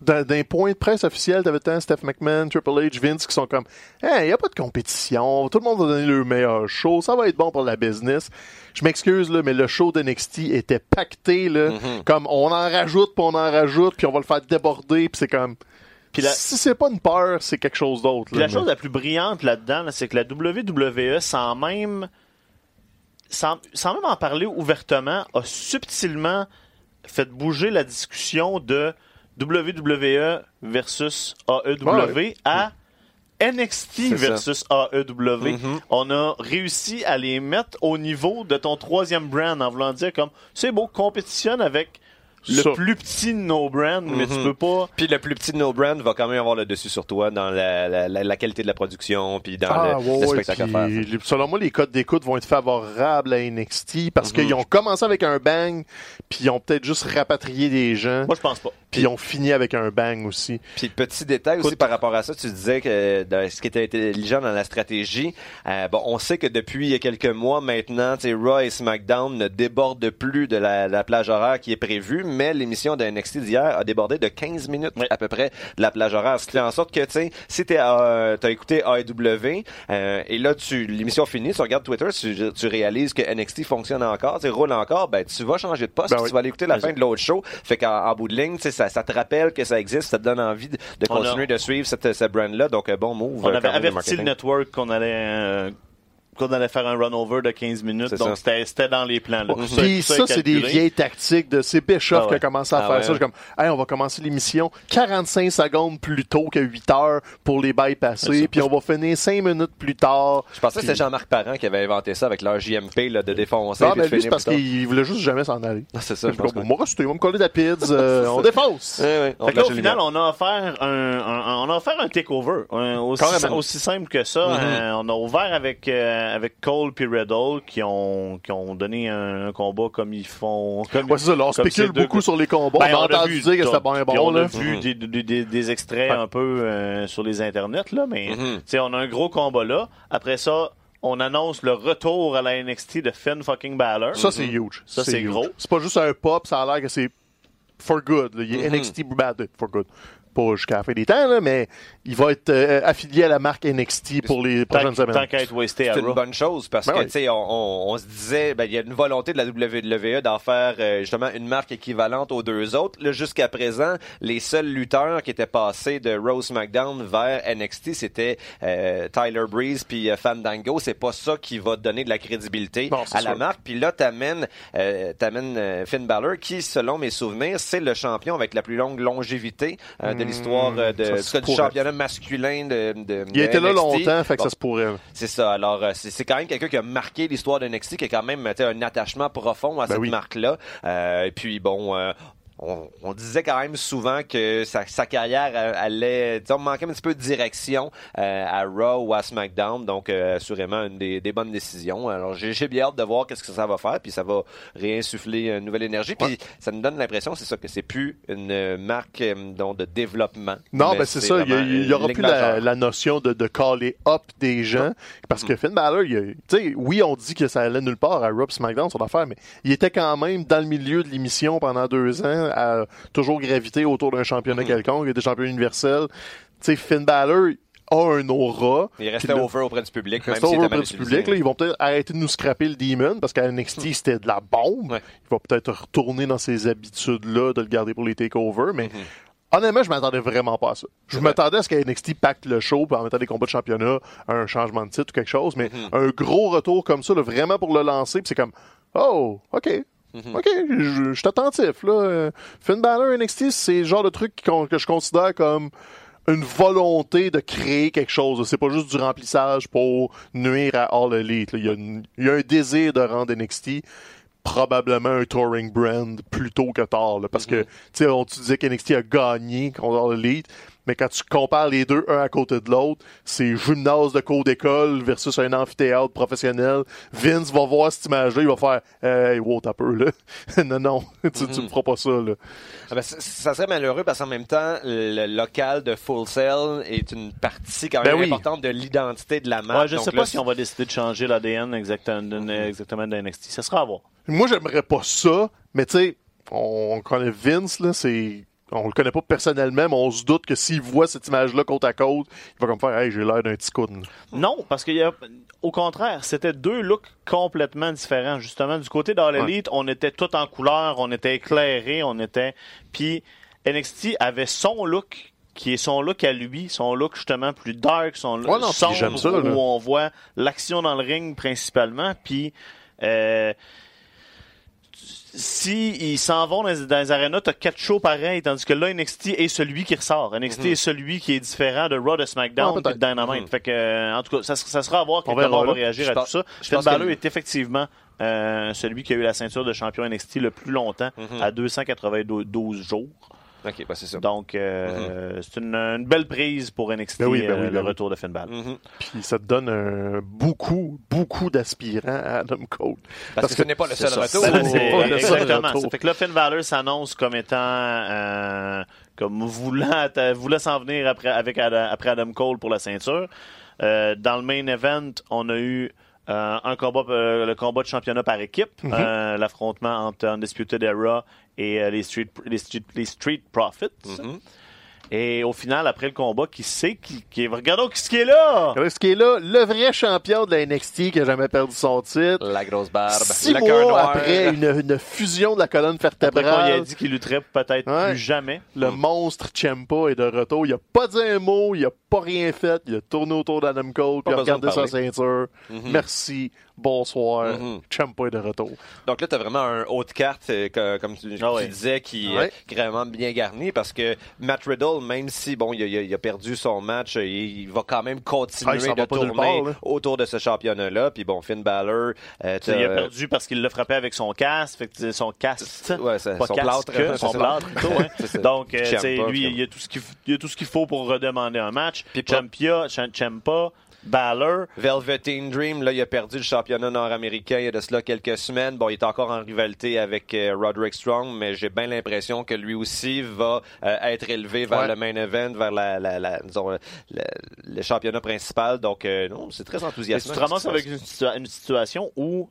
Speaker 2: D'un point de presse officiel, t'avais tant Steph McMahon, Triple H, Vince qui sont comme Hey, il a pas de compétition, tout le monde va donner le meilleur show, ça va être bon pour la business. Je m'excuse, mais le show de NXT était pacté, là,
Speaker 1: Mhm.
Speaker 2: comme on en rajoute, puis on en rajoute, puis on va le faire déborder, puis c'est comme.
Speaker 1: Puis la-
Speaker 2: Si c'est pas une peur, c'est quelque chose d'autre.
Speaker 1: La
Speaker 2: mais-
Speaker 1: chose la plus brillante là-dedans, là, c'est que la WWE, sans même, sans, sans même en parler ouvertement, a subtilement fait bouger la discussion de WWE versus AEW
Speaker 2: Ouais.
Speaker 1: à NXT
Speaker 3: ça.
Speaker 1: versus AEW.
Speaker 3: Mhm.
Speaker 1: On a réussi à les mettre au niveau de ton troisième brand en voulant dire comme c'est beau, compétitionne avec le plus petit de nos brands, mais tu
Speaker 3: Mhm.
Speaker 1: peux pas.
Speaker 3: Puis le plus petit de nos brands va quand même avoir le dessus sur toi dans la, la, la, la qualité de la production puis dans
Speaker 2: Ah,
Speaker 3: le,
Speaker 2: ouais,
Speaker 3: le
Speaker 2: ouais,
Speaker 3: spectacle à faire.
Speaker 2: les- selon moi, les codes d'écoute vont être favorables à NXT parce
Speaker 3: Mhm.
Speaker 2: qu'ils ont commencé avec un bang, puis ils ont peut-être juste rapatrié des gens,
Speaker 1: Moi, je pense pas.
Speaker 2: puis ils ont fini avec un bang aussi.
Speaker 3: Puis petit détail aussi par rapport à ça, tu disais que dans ce qui était intelligent dans la stratégie, euh, bon, on sait que depuis quelques mois maintenant, tu sais, Raw et SmackDown ne débordent plus de la, la plage horaire qui est prévue, mais l'émission de NXT d'hier a débordé de 15 minutes à peu près de la plage horaire, ce qui fait en sorte que, tu sais, si euh, t'as écouté AEW, euh, et là, tu, l'émission finie, tu regardes Twitter, tu, tu réalises que NXT fonctionne encore, tu roule encore, ben, tu vas changer de poste,
Speaker 2: Ben oui.
Speaker 3: tu vas aller écouter la fin de l'autre show. Fait qu'en en bout de ligne, tu sais, ça, ça te rappelle que ça existe, ça te donne envie de, de
Speaker 1: On a-
Speaker 3: continuer de suivre cette, cette brand-là. Donc, euh, bon move.
Speaker 1: On
Speaker 3: euh,
Speaker 1: avait averti le network qu'on allait euh, qu'on allait faire un run-over de 15 minutes. Donc, c'était dans les plans. Là.
Speaker 2: Puis ça,
Speaker 1: est
Speaker 2: c'est des vieilles tactiques de c'est Bischoff
Speaker 1: Ah
Speaker 2: qui a
Speaker 1: ouais.
Speaker 2: commencé à
Speaker 3: Ah
Speaker 2: faire
Speaker 3: ouais.
Speaker 2: ça. Je suis comme, hey, on va commencer l'émission 45 secondes plus tôt que 8 heures pour les bypasser, puis on va finir 5 minutes plus tard.
Speaker 3: Je pensais que c'était Jean-Marc Parent qui avait inventé ça avec leur JMP là, de défoncer.
Speaker 2: Ah,
Speaker 3: puis
Speaker 2: mais
Speaker 3: de
Speaker 2: lui, c'est parce qu'il voulait juste jamais s'en aller.
Speaker 3: Ah, c'est ça,
Speaker 2: Je
Speaker 3: pense. que-
Speaker 2: moi, me coller d'apids, euh, on défonce.
Speaker 3: Ouais, ouais,
Speaker 1: Fait là, au final, on a offert un, un- on a offert un takeover, un- aussi, simple que ça.
Speaker 3: Mhm.
Speaker 1: Euh, on a ouvert avec euh, avec Cole puis Riddle qui ont, qui ont donné un, un combat comme ils font. Comme,
Speaker 2: Ouais, c'est ça, là, on
Speaker 1: comme
Speaker 2: spécule beaucoup sur les combats.
Speaker 1: Ben,
Speaker 2: on a
Speaker 1: a
Speaker 2: entendu
Speaker 1: vu,
Speaker 2: dire que c'était et
Speaker 1: puis
Speaker 2: bon,
Speaker 1: on a
Speaker 2: là.
Speaker 1: vu des, des- des- des extraits un peu euh, sur les internets, là, mais tu sais, on a un gros combat là. Après ça, on annonce le retour à la NXT de Finn fucking Balor.
Speaker 2: Ça, c'est huge.
Speaker 1: Ça, c'est gros.
Speaker 2: C'est pas juste un pop, ça a l'air que c'est for good. là. Il est
Speaker 3: Mhm.
Speaker 2: NXT bad for good. Pas jusqu'à la fin des temps, là, mais il va être euh, affilié à la marque NXT pour les
Speaker 1: tant,
Speaker 2: prochaines
Speaker 1: tant
Speaker 2: semaines.
Speaker 1: qu'à être wasté à
Speaker 3: C'est une bonne chose parce
Speaker 2: Ben
Speaker 3: que
Speaker 2: oui.
Speaker 3: tu sais on, on- on se disait ben il y a une volonté de la WWE d'en faire euh, justement une marque équivalente aux deux autres. Là jusqu'à présent, les seuls lutteurs qui étaient passés de Rose SmackDown vers NXT, c'était euh, Tyler Breeze puis euh, Fandango, c'est pas ça qui va donner de la crédibilité à la marque. Puis là t'amènes euh, t'amènes euh, Finn Balor qui selon mes souvenirs, c'est le champion avec la plus longue longévité euh, de l'histoire euh, de
Speaker 2: Hmm,
Speaker 3: tout cas, du championnat masculin de, de
Speaker 2: Il a
Speaker 3: de
Speaker 2: été là longtemps, fait que
Speaker 3: Bon,
Speaker 2: ça se pourrait.
Speaker 3: c'est ça. Alors, euh, c'est quand même quelqu'un qui a marqué l'histoire de NXT, qui a quand même un attachement profond à
Speaker 2: Ben
Speaker 3: cette
Speaker 2: oui.
Speaker 3: marque-là. Euh, et puis, bon... euh, on, on disait quand même souvent que sa, sa carrière euh, allait, disons, manquait un petit peu de direction euh, à Raw ou à SmackDown, donc euh, assurément une des, des bonnes décisions. Alors j'ai bien hâte de voir qu'est-ce que ça va faire, puis ça va réinsuffler une nouvelle énergie, puis ça nous donne l'impression, c'est ça, que c'est plus une marque euh, de développement.
Speaker 2: Non,
Speaker 3: mais
Speaker 2: ben c'est ça. Il y, a-
Speaker 3: vraiment
Speaker 2: il y aura plus la, notion de, de caller up des gens. Parce que Finn Balor, il a- tu sais, oui, on dit que ça allait nulle part à Raw pis SmackDown, son affaire, mais il était quand même dans le milieu de l'émission pendant deux ans, à toujours graviter autour d'un championnat quelconque. Il était champion universel. Tu sais, Finn Balor a un aura.
Speaker 3: Il restait over auprès du public, même
Speaker 2: over auprès du public, là, ils vont peut-être arrêter de nous scraper le Demon parce qu'à NXT c'était de la bombe.
Speaker 3: Ouais.
Speaker 2: Il va peut-être retourner dans ses habitudes-là de le garder pour les takeovers, mais
Speaker 3: Mm-hmm.
Speaker 2: honnêtement, je m'attendais vraiment pas à ça. Je m'attendais à ce qu'à NXT pacte le show en mettant des combats de championnat, un changement de titre ou quelque chose, mais
Speaker 3: Mm-hmm.
Speaker 2: un gros retour comme ça, là, vraiment pour le lancer, c'est comme oh, ok.
Speaker 3: Mm-hmm.
Speaker 2: OK, je, suis attentif. Là. Finn Balor NXT, c'est le genre de truc qu'on- que je considère comme une volonté de créer quelque chose. C'est pas juste du remplissage pour nuire à All Elite. Il y, a une- il y a un désir de rendre NXT probablement un touring brand plus tôt que tard. là, parce que, tu sais, on tu disais qu'NXT a gagné contre All Elite, mais quand tu compares les deux un à côté de l'autre, c'est gymnase de cours d'école versus un amphithéâtre professionnel. Vince va voir cette image-là, il va faire Hey, wow, t'as peu, là. non, non, tu, tu me feras pas ça, là.
Speaker 3: Ah ben, ça serait malheureux parce qu'en même temps, le local de Full Sail est une partie quand même
Speaker 2: Ben oui.
Speaker 3: importante de l'identité de la marque.
Speaker 1: Ouais, je
Speaker 3: Donc
Speaker 1: sais
Speaker 3: là,
Speaker 1: pas si on va décider de changer l'ADN exactement, de NXT. Ça sera à voir.
Speaker 2: Moi, j'aimerais pas ça, mais tu sais, on connaît Vince, là, c'est. On le connaît pas personnellement, mais on se doute que s'il voit cette image-là côte à côte, il va comme faire Hey, j'ai l'air d'un petit coude.
Speaker 1: Non, parce qu'il y a, au contraire, c'était deux looks complètement différents. Justement, du côté d'All
Speaker 2: Ouais.
Speaker 1: Elite, on était tout en couleur, on était éclairé, on était. Puis NXT avait son look qui est son look à lui, son look justement plus dark, son look
Speaker 2: Ouais, non,
Speaker 1: sombre,
Speaker 2: ça,
Speaker 1: où on voit l'action dans le ring principalement. Puis euh, si ils s'en vont dans, les- dans les arénas, t'as quatre shows pareils, tandis que là, NXT est celui qui ressort. NXT est celui qui est différent de Raw, de SmackDown,
Speaker 2: Ah,
Speaker 1: puis de. Dynamite. Fait que, euh, en tout cas, ça, ça sera à voir comment on va réagir
Speaker 3: Je
Speaker 1: à
Speaker 3: pense-
Speaker 1: tout ça. Finn
Speaker 3: que
Speaker 1: Balor est effectivement euh, celui qui a eu la ceinture de champion NXT le plus longtemps, à 292 jours.
Speaker 3: Ok, bah, c'est ça.
Speaker 1: Donc, euh, c'est une, une belle prise pour NXT,
Speaker 2: Ben oui, ben
Speaker 1: euh,
Speaker 2: oui, ben
Speaker 1: le
Speaker 2: oui.
Speaker 1: retour de Finn Balor.
Speaker 3: Mhm.
Speaker 2: Puis ça te donne un- beaucoup, beaucoup d'aspirants à Adam Cole.
Speaker 3: Parce, que, ce n'est pas le seul
Speaker 2: ça.
Speaker 3: retour.
Speaker 1: Là,
Speaker 2: le
Speaker 1: exactement.
Speaker 2: retour.
Speaker 1: Ça fait que là, Finn Balor s'annonce comme étant euh, comme voulant, voulant s'en venir après, avec Ada- après Adam Cole pour la ceinture. Euh, dans le main event, on a eu euh, un combat, euh, le combat de championnat par équipe,
Speaker 2: Mhm.
Speaker 1: euh, l'affrontement entre Undisputed Era et euh, les, Street, les, Street, les Street Profits.
Speaker 3: Mhm.
Speaker 1: Et au final, après le combat, qui sait qui, qui est... Regardons qui, qui est là!
Speaker 2: Regardez Ce qui est là, le vrai champion de la NXT qui a jamais perdu son titre.
Speaker 3: La grosse barbe.
Speaker 2: Six
Speaker 3: le
Speaker 2: mois
Speaker 3: noir.
Speaker 2: après une, une fusion de la colonne
Speaker 1: Après qu'on lui a
Speaker 2: vertébrale,
Speaker 1: dit qu'il lutterait peut-être
Speaker 2: Ouais.
Speaker 1: plus jamais.
Speaker 2: le monstre Ciampa est de retour. Il a pas dit un mot, il a pas rien fait. Il a tourné autour d'Adam Cole, puis il a regardé sa ceinture. Merci, bonsoir.
Speaker 3: Mhm.
Speaker 2: Ciampa est de retour.
Speaker 3: Donc là, tu as vraiment un haut de carte, euh, comme tu,
Speaker 1: Ah
Speaker 3: tu disais, qui,
Speaker 2: Ouais.
Speaker 3: euh, qui est vraiment bien garni parce que Matt Riddle, même si bon, il a, il a- il a perdu son match, euh, il, il va quand même continuer
Speaker 2: Ah,
Speaker 3: de tourner
Speaker 2: part,
Speaker 3: autour de ce championnat-là. Puis bon, Finn Balor, euh,
Speaker 1: Il a perdu parce qu'il l'a frappé avec son casque, fait que son casque,
Speaker 3: Ouais,
Speaker 1: pas
Speaker 3: son
Speaker 1: casque,
Speaker 3: plâtre,
Speaker 1: son
Speaker 3: c'est ça.
Speaker 1: plâtre plutôt. hein. Donc, euh, lui, il y a tout ce qu'il f- il y a tout ce qu'il faut pour redemander un match.
Speaker 3: Puis pas-
Speaker 1: Ciampa, Ch- Ciampa, Balor.
Speaker 3: Velveteen Dream, là, il a perdu le championnat nord-américain il y a de cela quelques semaines. Bon, il est encore en rivalité avec euh, Roderick Strong, mais j'ai bien l'impression que lui aussi va euh, être élevé vers
Speaker 2: Ouais.
Speaker 3: le main event, vers la, la, la- disons, le, championnat principal. Donc, euh, non, c'est très
Speaker 1: Et tu
Speaker 3: enthousiasmant.
Speaker 1: te ramasses avec une, situa- une situation où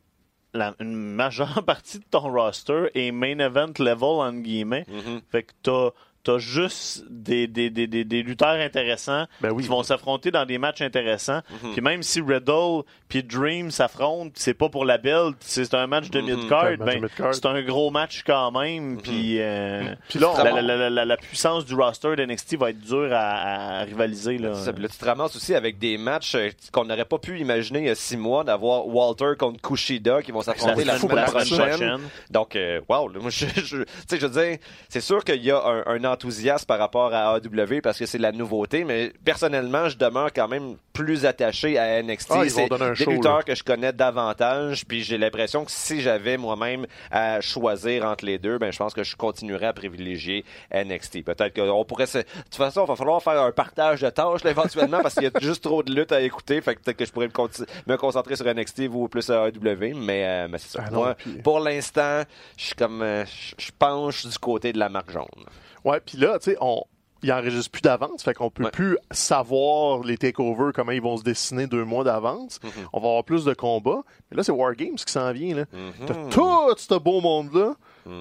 Speaker 1: la- une majeure partie de ton roster est main event level, entre guillemets.
Speaker 3: Mhm.
Speaker 1: Fait que t'as t'as juste des, des, des, des, des lutteurs intéressants
Speaker 2: Ben oui.
Speaker 1: qui vont s'affronter dans des matchs intéressants.
Speaker 3: Mhm.
Speaker 1: Puis même si Riddle puis Dream s'affrontent, c'est pas pour la belt, c'est un match de
Speaker 3: Mhm.
Speaker 1: mid-card, ben, c'est un gros match quand même. Puis euh,
Speaker 2: Puis là, on-
Speaker 1: la, la, la, la, la puissance du roster d'NXT va être dure à, à rivaliser. Là.
Speaker 3: Ça. Puis là, tu te ramasses aussi avec des matchs euh, qu'on n'aurait pas pu imaginer il y a six mois d'avoir Walter contre Kushida qui vont s'affronter la, semaine prochaine.
Speaker 1: prochaine.
Speaker 3: Donc, euh, wow, là, moi, je, je, tu sais, je veux dire, c'est sûr qu'il y a un, un enthousiasme par rapport à AW parce que c'est la nouveauté, mais personnellement, je demeure quand même plus attaché à NXT.
Speaker 2: Ah,
Speaker 3: c'est des
Speaker 2: show,
Speaker 3: lutteurs
Speaker 2: là.
Speaker 3: que je connais davantage, puis j'ai l'impression que si j'avais moi-même à choisir entre les deux, ben, je pense que je continuerais à privilégier NXT. Peut-être qu'on pourrait se... De toute façon, il va falloir faire un partage de tâches, là, éventuellement, parce qu'il y a juste trop de luttes à écouter, fait que peut-être que je pourrais me, concentrer sur NXT, vous plus à AW, mais, euh, mais c'est ça.
Speaker 2: Ah non,
Speaker 3: Moi,
Speaker 2: puis-
Speaker 3: pour l'instant, je suis comme, euh, je penche du côté de la marque jaune.
Speaker 2: Ouais, puis là, tu sais, on. Il enregistre plus d'avance, fait qu'on peut
Speaker 3: Ouais.
Speaker 2: plus savoir les takeovers, comment ils vont se dessiner deux mois d'avance.
Speaker 3: Mhm.
Speaker 2: On va avoir plus de combats. Mais là, c'est Wargames qui s'en vient. là.
Speaker 3: Mhm.
Speaker 2: T'as tout ce beau monde-là,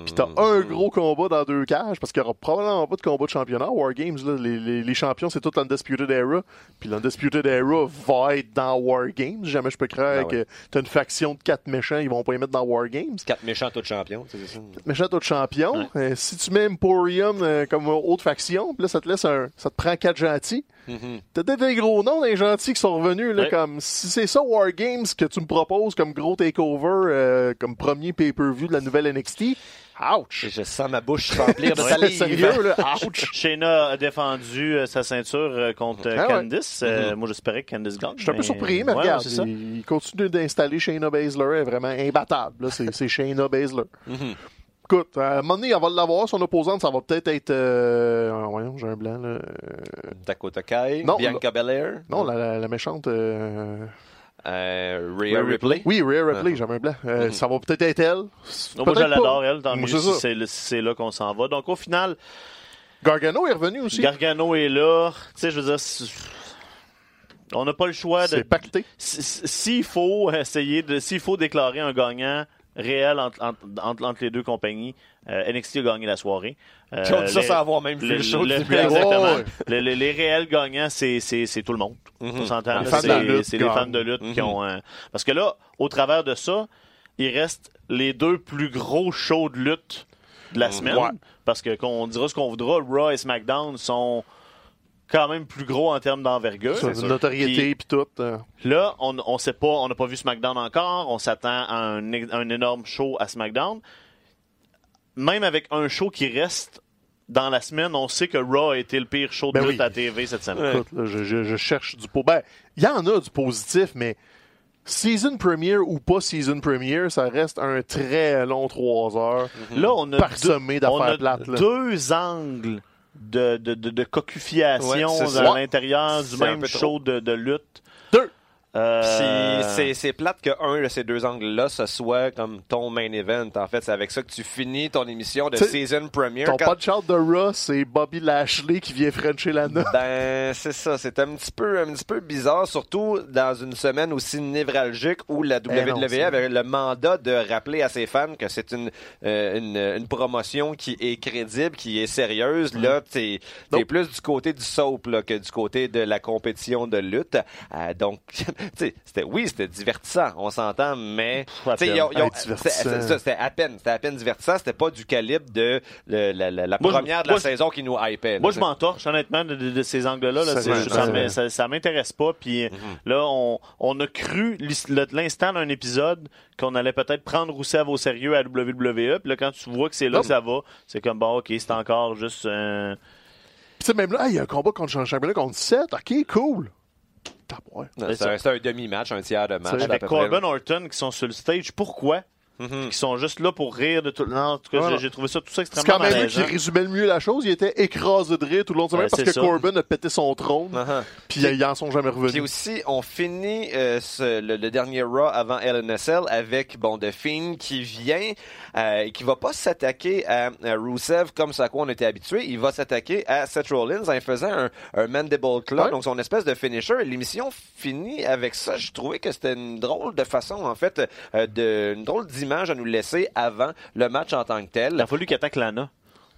Speaker 2: puis t'as un
Speaker 3: Mhm.
Speaker 2: gros combat dans deux cages, parce qu'il n'y aura probablement pas de combat de championnat. Wargames, là, les, les, les champions, c'est tout l'Undisputed Era. Puis l'Undisputed Era va être dans Wargames. Jamais je peux croire
Speaker 3: Ben ouais.
Speaker 2: que t'as une faction de quatre méchants, ils vont pas y mettre dans Wargames.
Speaker 3: Quatre méchants, tous champions, c'est ça?
Speaker 2: méchant autre champion. Euh, si tu mets Emporium euh, comme autre faction, puis là, ça te laisse un. Ça te prend quatre gentils.
Speaker 3: Mhm.
Speaker 2: T'as peut-être des gros noms des gentils qui sont revenus, là,
Speaker 1: Ouais.
Speaker 2: comme si c'est ça Wargames que tu me proposes comme gros takeover, euh, comme premier pay-per-view de la nouvelle NXT. Ouch!
Speaker 3: Je sens ma bouche remplir de salive.
Speaker 2: Sérieux, là? Ouch!
Speaker 1: Shayna a défendu euh, sa ceinture euh, contre euh,
Speaker 2: Ah ouais.
Speaker 1: Candice. Euh, Moi, j'espérais que Candice gagne.
Speaker 2: Je suis un peu surpris, mais
Speaker 1: Ouais,
Speaker 2: regarde,
Speaker 1: c'est ça.
Speaker 2: il, il continue d'installer Shayna Baszler, elle est vraiment imbattable. C'est Shayna Baszler.
Speaker 3: Mhm.
Speaker 2: Écoute, à un moment donné, elle va l'avoir, son opposante, ça va peut-être être... euh, ah, voyons, j'ai un blanc, là. Euh,
Speaker 3: Dakota Kai,
Speaker 2: Non,
Speaker 3: Bianca Belair,
Speaker 2: Non, la, la- la méchante... euh,
Speaker 3: euh, Rhea
Speaker 2: Rhea
Speaker 3: Ripley.
Speaker 2: Oui, Rhea Ripley, j'avais un blanc. Euh,
Speaker 3: Mhm.
Speaker 2: Ça va peut-être être elle.
Speaker 1: Moi, je
Speaker 2: pas.
Speaker 1: l'adore, elle, tant mieux si c'est le- si c'est là qu'on s'en va. Donc, au final,
Speaker 2: Gargano est revenu aussi.
Speaker 1: Gargano est là. Tu sais, je veux dire, c'est- on n'a pas le choix de.
Speaker 2: C'est pacté.
Speaker 1: S'il faut essayer de. S'il faut déclarer un gagnant réel entre, entre, entre- entre les deux compagnies, euh, NXT a gagné la soirée. Euh,
Speaker 3: dit ça
Speaker 1: les-
Speaker 3: sans avoir même vu
Speaker 1: le-
Speaker 3: le show.
Speaker 1: le- exactement. Le- le- les réels gagnants, c'est c'est- c'est tout le monde.
Speaker 3: Mhm.
Speaker 1: On s'entend.
Speaker 2: Les
Speaker 1: C'est les fans de lutte qui
Speaker 3: Mhm.
Speaker 1: ont. euh, Parce que là, au travers de ça, il reste les deux plus gros shows de lutte de la
Speaker 3: Mhm.
Speaker 1: semaine.
Speaker 2: Ouais.
Speaker 1: Parce que qu'on dira ce qu'on voudra, Raw et SmackDown sont quand même plus gros en termes d'envergure.
Speaker 2: Notoriété puis tout. euh.
Speaker 1: Là, on, on sait pas, on n'a pas vu SmackDown encore. On s'attend à un, un énorme show à SmackDown. Même avec un show qui reste dans la semaine, on sait que Raw a été le pire show de
Speaker 2: Ben
Speaker 1: lutte
Speaker 2: oui.
Speaker 1: à TV cette semaine.
Speaker 3: Ouais.
Speaker 2: Écoute, là, je, je- je cherche du pot. Ben, il y en a du positif, mais season premiere ou pas season premiere, ça reste un très long trois heures.
Speaker 1: Là, on a, deux, on a
Speaker 2: plates. là.
Speaker 1: deux angles de, de, de, de cocufiation
Speaker 3: Ouais,
Speaker 1: à l'intérieur du même show de, de lutte. Euh,
Speaker 3: c'est- plate que un de ces deux angles-là, ce soit comme ton main event. En fait, c'est avec ça que tu finis ton émission de
Speaker 2: T'sais,
Speaker 3: season premiere.
Speaker 2: Ton
Speaker 3: Quand-
Speaker 2: punch out de Raw, c'est Bobby Lashley qui vient frencher la note.
Speaker 3: Ben, c'est ça. C'est un petit peu, un petit peu bizarre, surtout dans une semaine aussi névralgique où la
Speaker 2: Eh non,
Speaker 3: WWE avait le mandat de rappeler à ses fans que c'est une, euh, une, une promotion qui est crédible, qui est sérieuse. Là, t'es, t'es
Speaker 2: Nope.
Speaker 3: plus du côté du soap là, que du côté de la compétition de lutte. Euh, donc, c'était, oui, c'était divertissant, on s'entend, mais c'était à peine, c'était à peine divertissant. C'était pas du calibre de le- la, la- la
Speaker 1: Moi, je-
Speaker 3: première de la saison qui nous hypait.
Speaker 1: Moi,
Speaker 3: là,
Speaker 1: je m'entorche, honnêtement, de, de- de ces angles-là. là.
Speaker 2: Ça,
Speaker 1: m'intéresse pas. Puis
Speaker 3: Mhm.
Speaker 1: là, on, on a cru l'instant d'un épisode qu'on allait peut-être prendre Rousseff au sérieux à WWE. Puis là, quand tu vois que c'est là
Speaker 2: Non.
Speaker 1: que ça va, c'est comme, bon, OK, c'est encore juste... euh,
Speaker 2: Puis sais, même là, il y a un combat contre le championnat contre 7. Ok, cool.
Speaker 1: C'est
Speaker 3: un, un demi-match, un tiers de match.
Speaker 1: Avec. Corbin Orton qui sont sur le stage. Pourquoi?
Speaker 3: Mhm.
Speaker 1: qui sont juste là pour rire de tout. Non, en tout cas, j'ai-
Speaker 2: non.
Speaker 1: j'ai trouvé ça tout ça
Speaker 2: C'est
Speaker 1: extrêmement
Speaker 2: quand même lui qui résumait le mieux la chose. Il était écrasé de rire tout le long de semaine
Speaker 1: Ouais,
Speaker 2: parce
Speaker 1: c'est
Speaker 2: que
Speaker 1: ça.
Speaker 2: Corbin a pété son trône.
Speaker 3: Uh-huh.
Speaker 2: Puis ils en sont jamais
Speaker 3: Puis
Speaker 2: revenus.
Speaker 3: aussi, on finit euh, ce- le, le dernier Raw avant LNSL avec bon The Fiend qui vient euh, et qui va pas s'attaquer à, à Rusev comme ça à quoi on était habitué. Il va s'attaquer à Seth Rollins en faisant un, un mandible club,
Speaker 2: Ouais.
Speaker 3: donc son espèce de finisher. Et L'émission finit avec ça. Je trouvais que c'était une drôle de façon, en fait, euh, de, une drôle d'image à nous laisser avant le match en tant que tel.
Speaker 1: Il a fallu qu'il attaque Lana.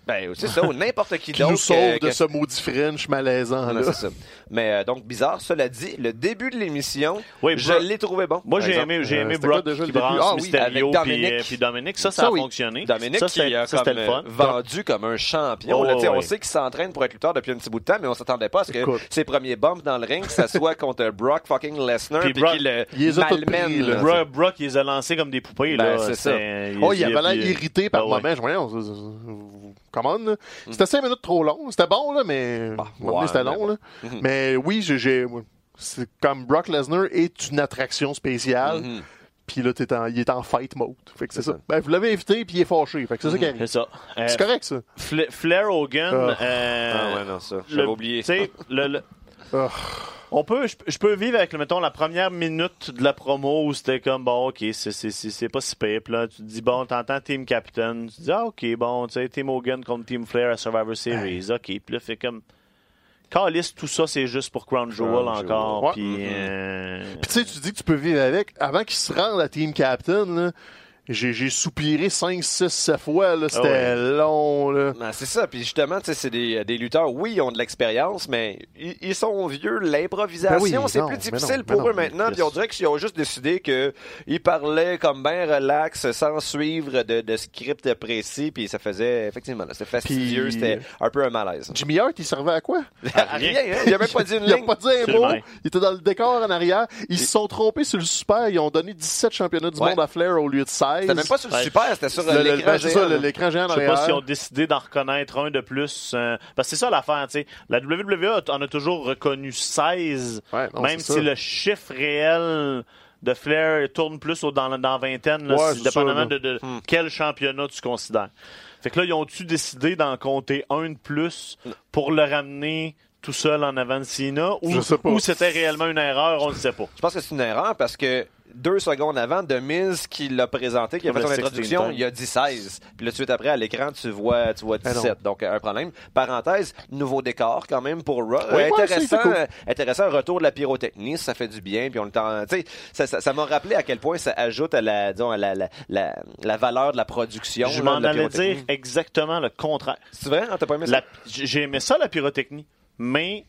Speaker 3: Ben, c'est ça, ou n'importe qui
Speaker 2: Qui nous
Speaker 3: d'autre.
Speaker 2: sauve
Speaker 3: que-
Speaker 2: de
Speaker 3: que-
Speaker 2: ce maudit French malaisant. Là.
Speaker 3: c'est ça. Mais euh, donc, bizarre, cela dit, le début de l'émission,
Speaker 1: Oui,
Speaker 3: je l'ai trouvé bon.
Speaker 1: Moi, j'ai aimé, j'ai
Speaker 2: Euh,
Speaker 1: aimé
Speaker 2: c'était
Speaker 1: Brock
Speaker 2: quoi déjà
Speaker 1: qui brasse
Speaker 2: Ah oui,
Speaker 1: Mysterio
Speaker 3: avec
Speaker 1: puis,
Speaker 3: Dominic.
Speaker 1: euh, puis Dominic. Ça, ça,
Speaker 2: Ça,
Speaker 1: a
Speaker 2: oui.
Speaker 1: fonctionné.
Speaker 3: Dominique
Speaker 1: ça,
Speaker 3: qui
Speaker 1: c'était
Speaker 3: a
Speaker 1: ça, c'était le
Speaker 3: comme,
Speaker 1: fun.
Speaker 3: euh, vendu comme un champion.
Speaker 1: Oh,
Speaker 3: là, on sait qu'il s'entraîne pour être lutteur depuis un petit bout de temps, mais on s'attendait pas à ce que
Speaker 2: Écoute.
Speaker 3: ses premiers bumps dans le ring, que ça soit contre Brock fucking Lesnar,
Speaker 1: Puis
Speaker 3: puis qu'il le malmène.
Speaker 1: Brock, il les a lancés comme des poupées.
Speaker 3: Ben,
Speaker 1: là.
Speaker 3: c'est ça.
Speaker 2: Oh, il avait l'air irrité par
Speaker 1: Ah
Speaker 2: moment. Je on- là? C'était cinq minutes trop long. C'était bon, là, mais.
Speaker 3: Bah, ouais,
Speaker 2: c'était long,
Speaker 3: bon.
Speaker 2: là.
Speaker 3: Mhm.
Speaker 2: Mais oui, j'ai-. C'est comme Brock Lesnar est une attraction spéciale.
Speaker 3: Mhm.
Speaker 2: Puis là, t'es en- il est en fight mode. Fait que c'est ça.
Speaker 3: ça.
Speaker 2: Ben, vous l'avez invité, puis il est fâché. Fait que c'est ça qui
Speaker 1: C'est ça. Euh,
Speaker 2: C'est correct, ça.
Speaker 1: Fla- Flair Hogan.
Speaker 2: Ah.
Speaker 1: euh,
Speaker 3: Ah ouais, non, ça. J'avais oublié.
Speaker 1: tu sais, le- le-
Speaker 2: Ah.
Speaker 1: On peut, je, je peux vivre avec, mettons, la première minute de la promo où c'était comme, bon, ok, c'est, c'est, c'est, c'est pas si pire. Puis là, tu te dis, bon, t'entends Team Captain. Tu te dis, ah, ok, bon, tu sais, Team Hogan contre Team Flair à Survivor Series. Ok. Puis là, fait comme. Calice, tout ça, c'est juste pour Crown Jewel
Speaker 3: Crown
Speaker 1: encore.
Speaker 2: Ouais.
Speaker 1: Puis.
Speaker 2: Puis
Speaker 1: euh,
Speaker 2: tu sais, tu dis que tu peux vivre avec. Avant qu'il se rende à Team Captain, là, j'ai j'ai soupiré 5, 6, 7 fois. là. C'était
Speaker 1: Ah
Speaker 2: long. Là.
Speaker 3: Ben, c'est ça. Puis justement, tu sais, c'est des, des lutteurs, oui, ils ont de l'expérience, mais ils, ils sont vieux. L'improvisation,
Speaker 2: Ben oui,
Speaker 3: c'est plus difficile
Speaker 2: non,
Speaker 3: pour eux
Speaker 2: non,
Speaker 3: maintenant. Puis on dirait qu'ils ont juste décidé qu'ils parlaient comme bien relax, sans suivre de, de script précis. Puis ça faisait, effectivement, là, c'était fastidieux.
Speaker 2: Puis-
Speaker 3: C'était un peu un malaise.
Speaker 2: Jimmy Hart, il servait à quoi?
Speaker 3: À rien, hein? Il a même pas dit une
Speaker 2: Il a
Speaker 3: ligne.
Speaker 2: pas dit un mot. Il était dans le décor en arrière. Ils se sont trompés sur le super. Ils ont donné 17 championnats du
Speaker 3: Ouais.
Speaker 2: monde à Flair au lieu de 16.
Speaker 3: C'était même pas sur le super, c'était sur
Speaker 2: Le-
Speaker 3: l'écran
Speaker 2: ben, c'est ça,
Speaker 3: géant.
Speaker 2: le- l'écran géant
Speaker 1: Je sais pas s'ils ont décidé d'en reconnaître un de plus. euh, parce que c'est ça l'affaire, tu sais. La WWE en a toujours reconnu 16,
Speaker 2: Ouais, non,
Speaker 1: même
Speaker 2: c'est
Speaker 1: si
Speaker 2: ça.
Speaker 1: le chiffre réel de Flair tourne plus au- dans, dans la vingtaine, là,
Speaker 2: Ouais,
Speaker 1: c'est
Speaker 2: c'est
Speaker 1: dépendamment
Speaker 2: ça,
Speaker 1: de, de
Speaker 3: Hmm.
Speaker 1: quel championnat tu considères. Fait que là, ils ont-tu décidé d'en compter un de plus pour le ramener tout seul en avant de Cena ou, c'était réellement une erreur, on ne sait pas?
Speaker 3: Je pense que c'est une erreur parce que deux secondes avant, de Miz qui l'a présenté, qui a fait son
Speaker 1: 16
Speaker 3: introduction, il a dit 16. Puis là, tout de suite après, à l'écran, tu vois, tu vois
Speaker 2: Ah non.
Speaker 3: 17. Donc, un problème. Parenthèse, nouveau décor quand même pour Raw.
Speaker 2: Oui,
Speaker 3: Euh,
Speaker 2: ouais,
Speaker 3: intéressant,
Speaker 2: cool.
Speaker 3: euh, intéressant, retour de la pyrotechnie, ça fait du bien. Puis on le temps, tu sais, ça, ça, ça m'a rappelé à quel point ça ajoute à la, disons, à la, la, la, la valeur de la production.
Speaker 1: Je m'en allais dire exactement le contraire.
Speaker 3: C'est vrai? Ah, T'as pas aimé ça?
Speaker 1: J'ai aimé ça, la pyrotechnie. Mais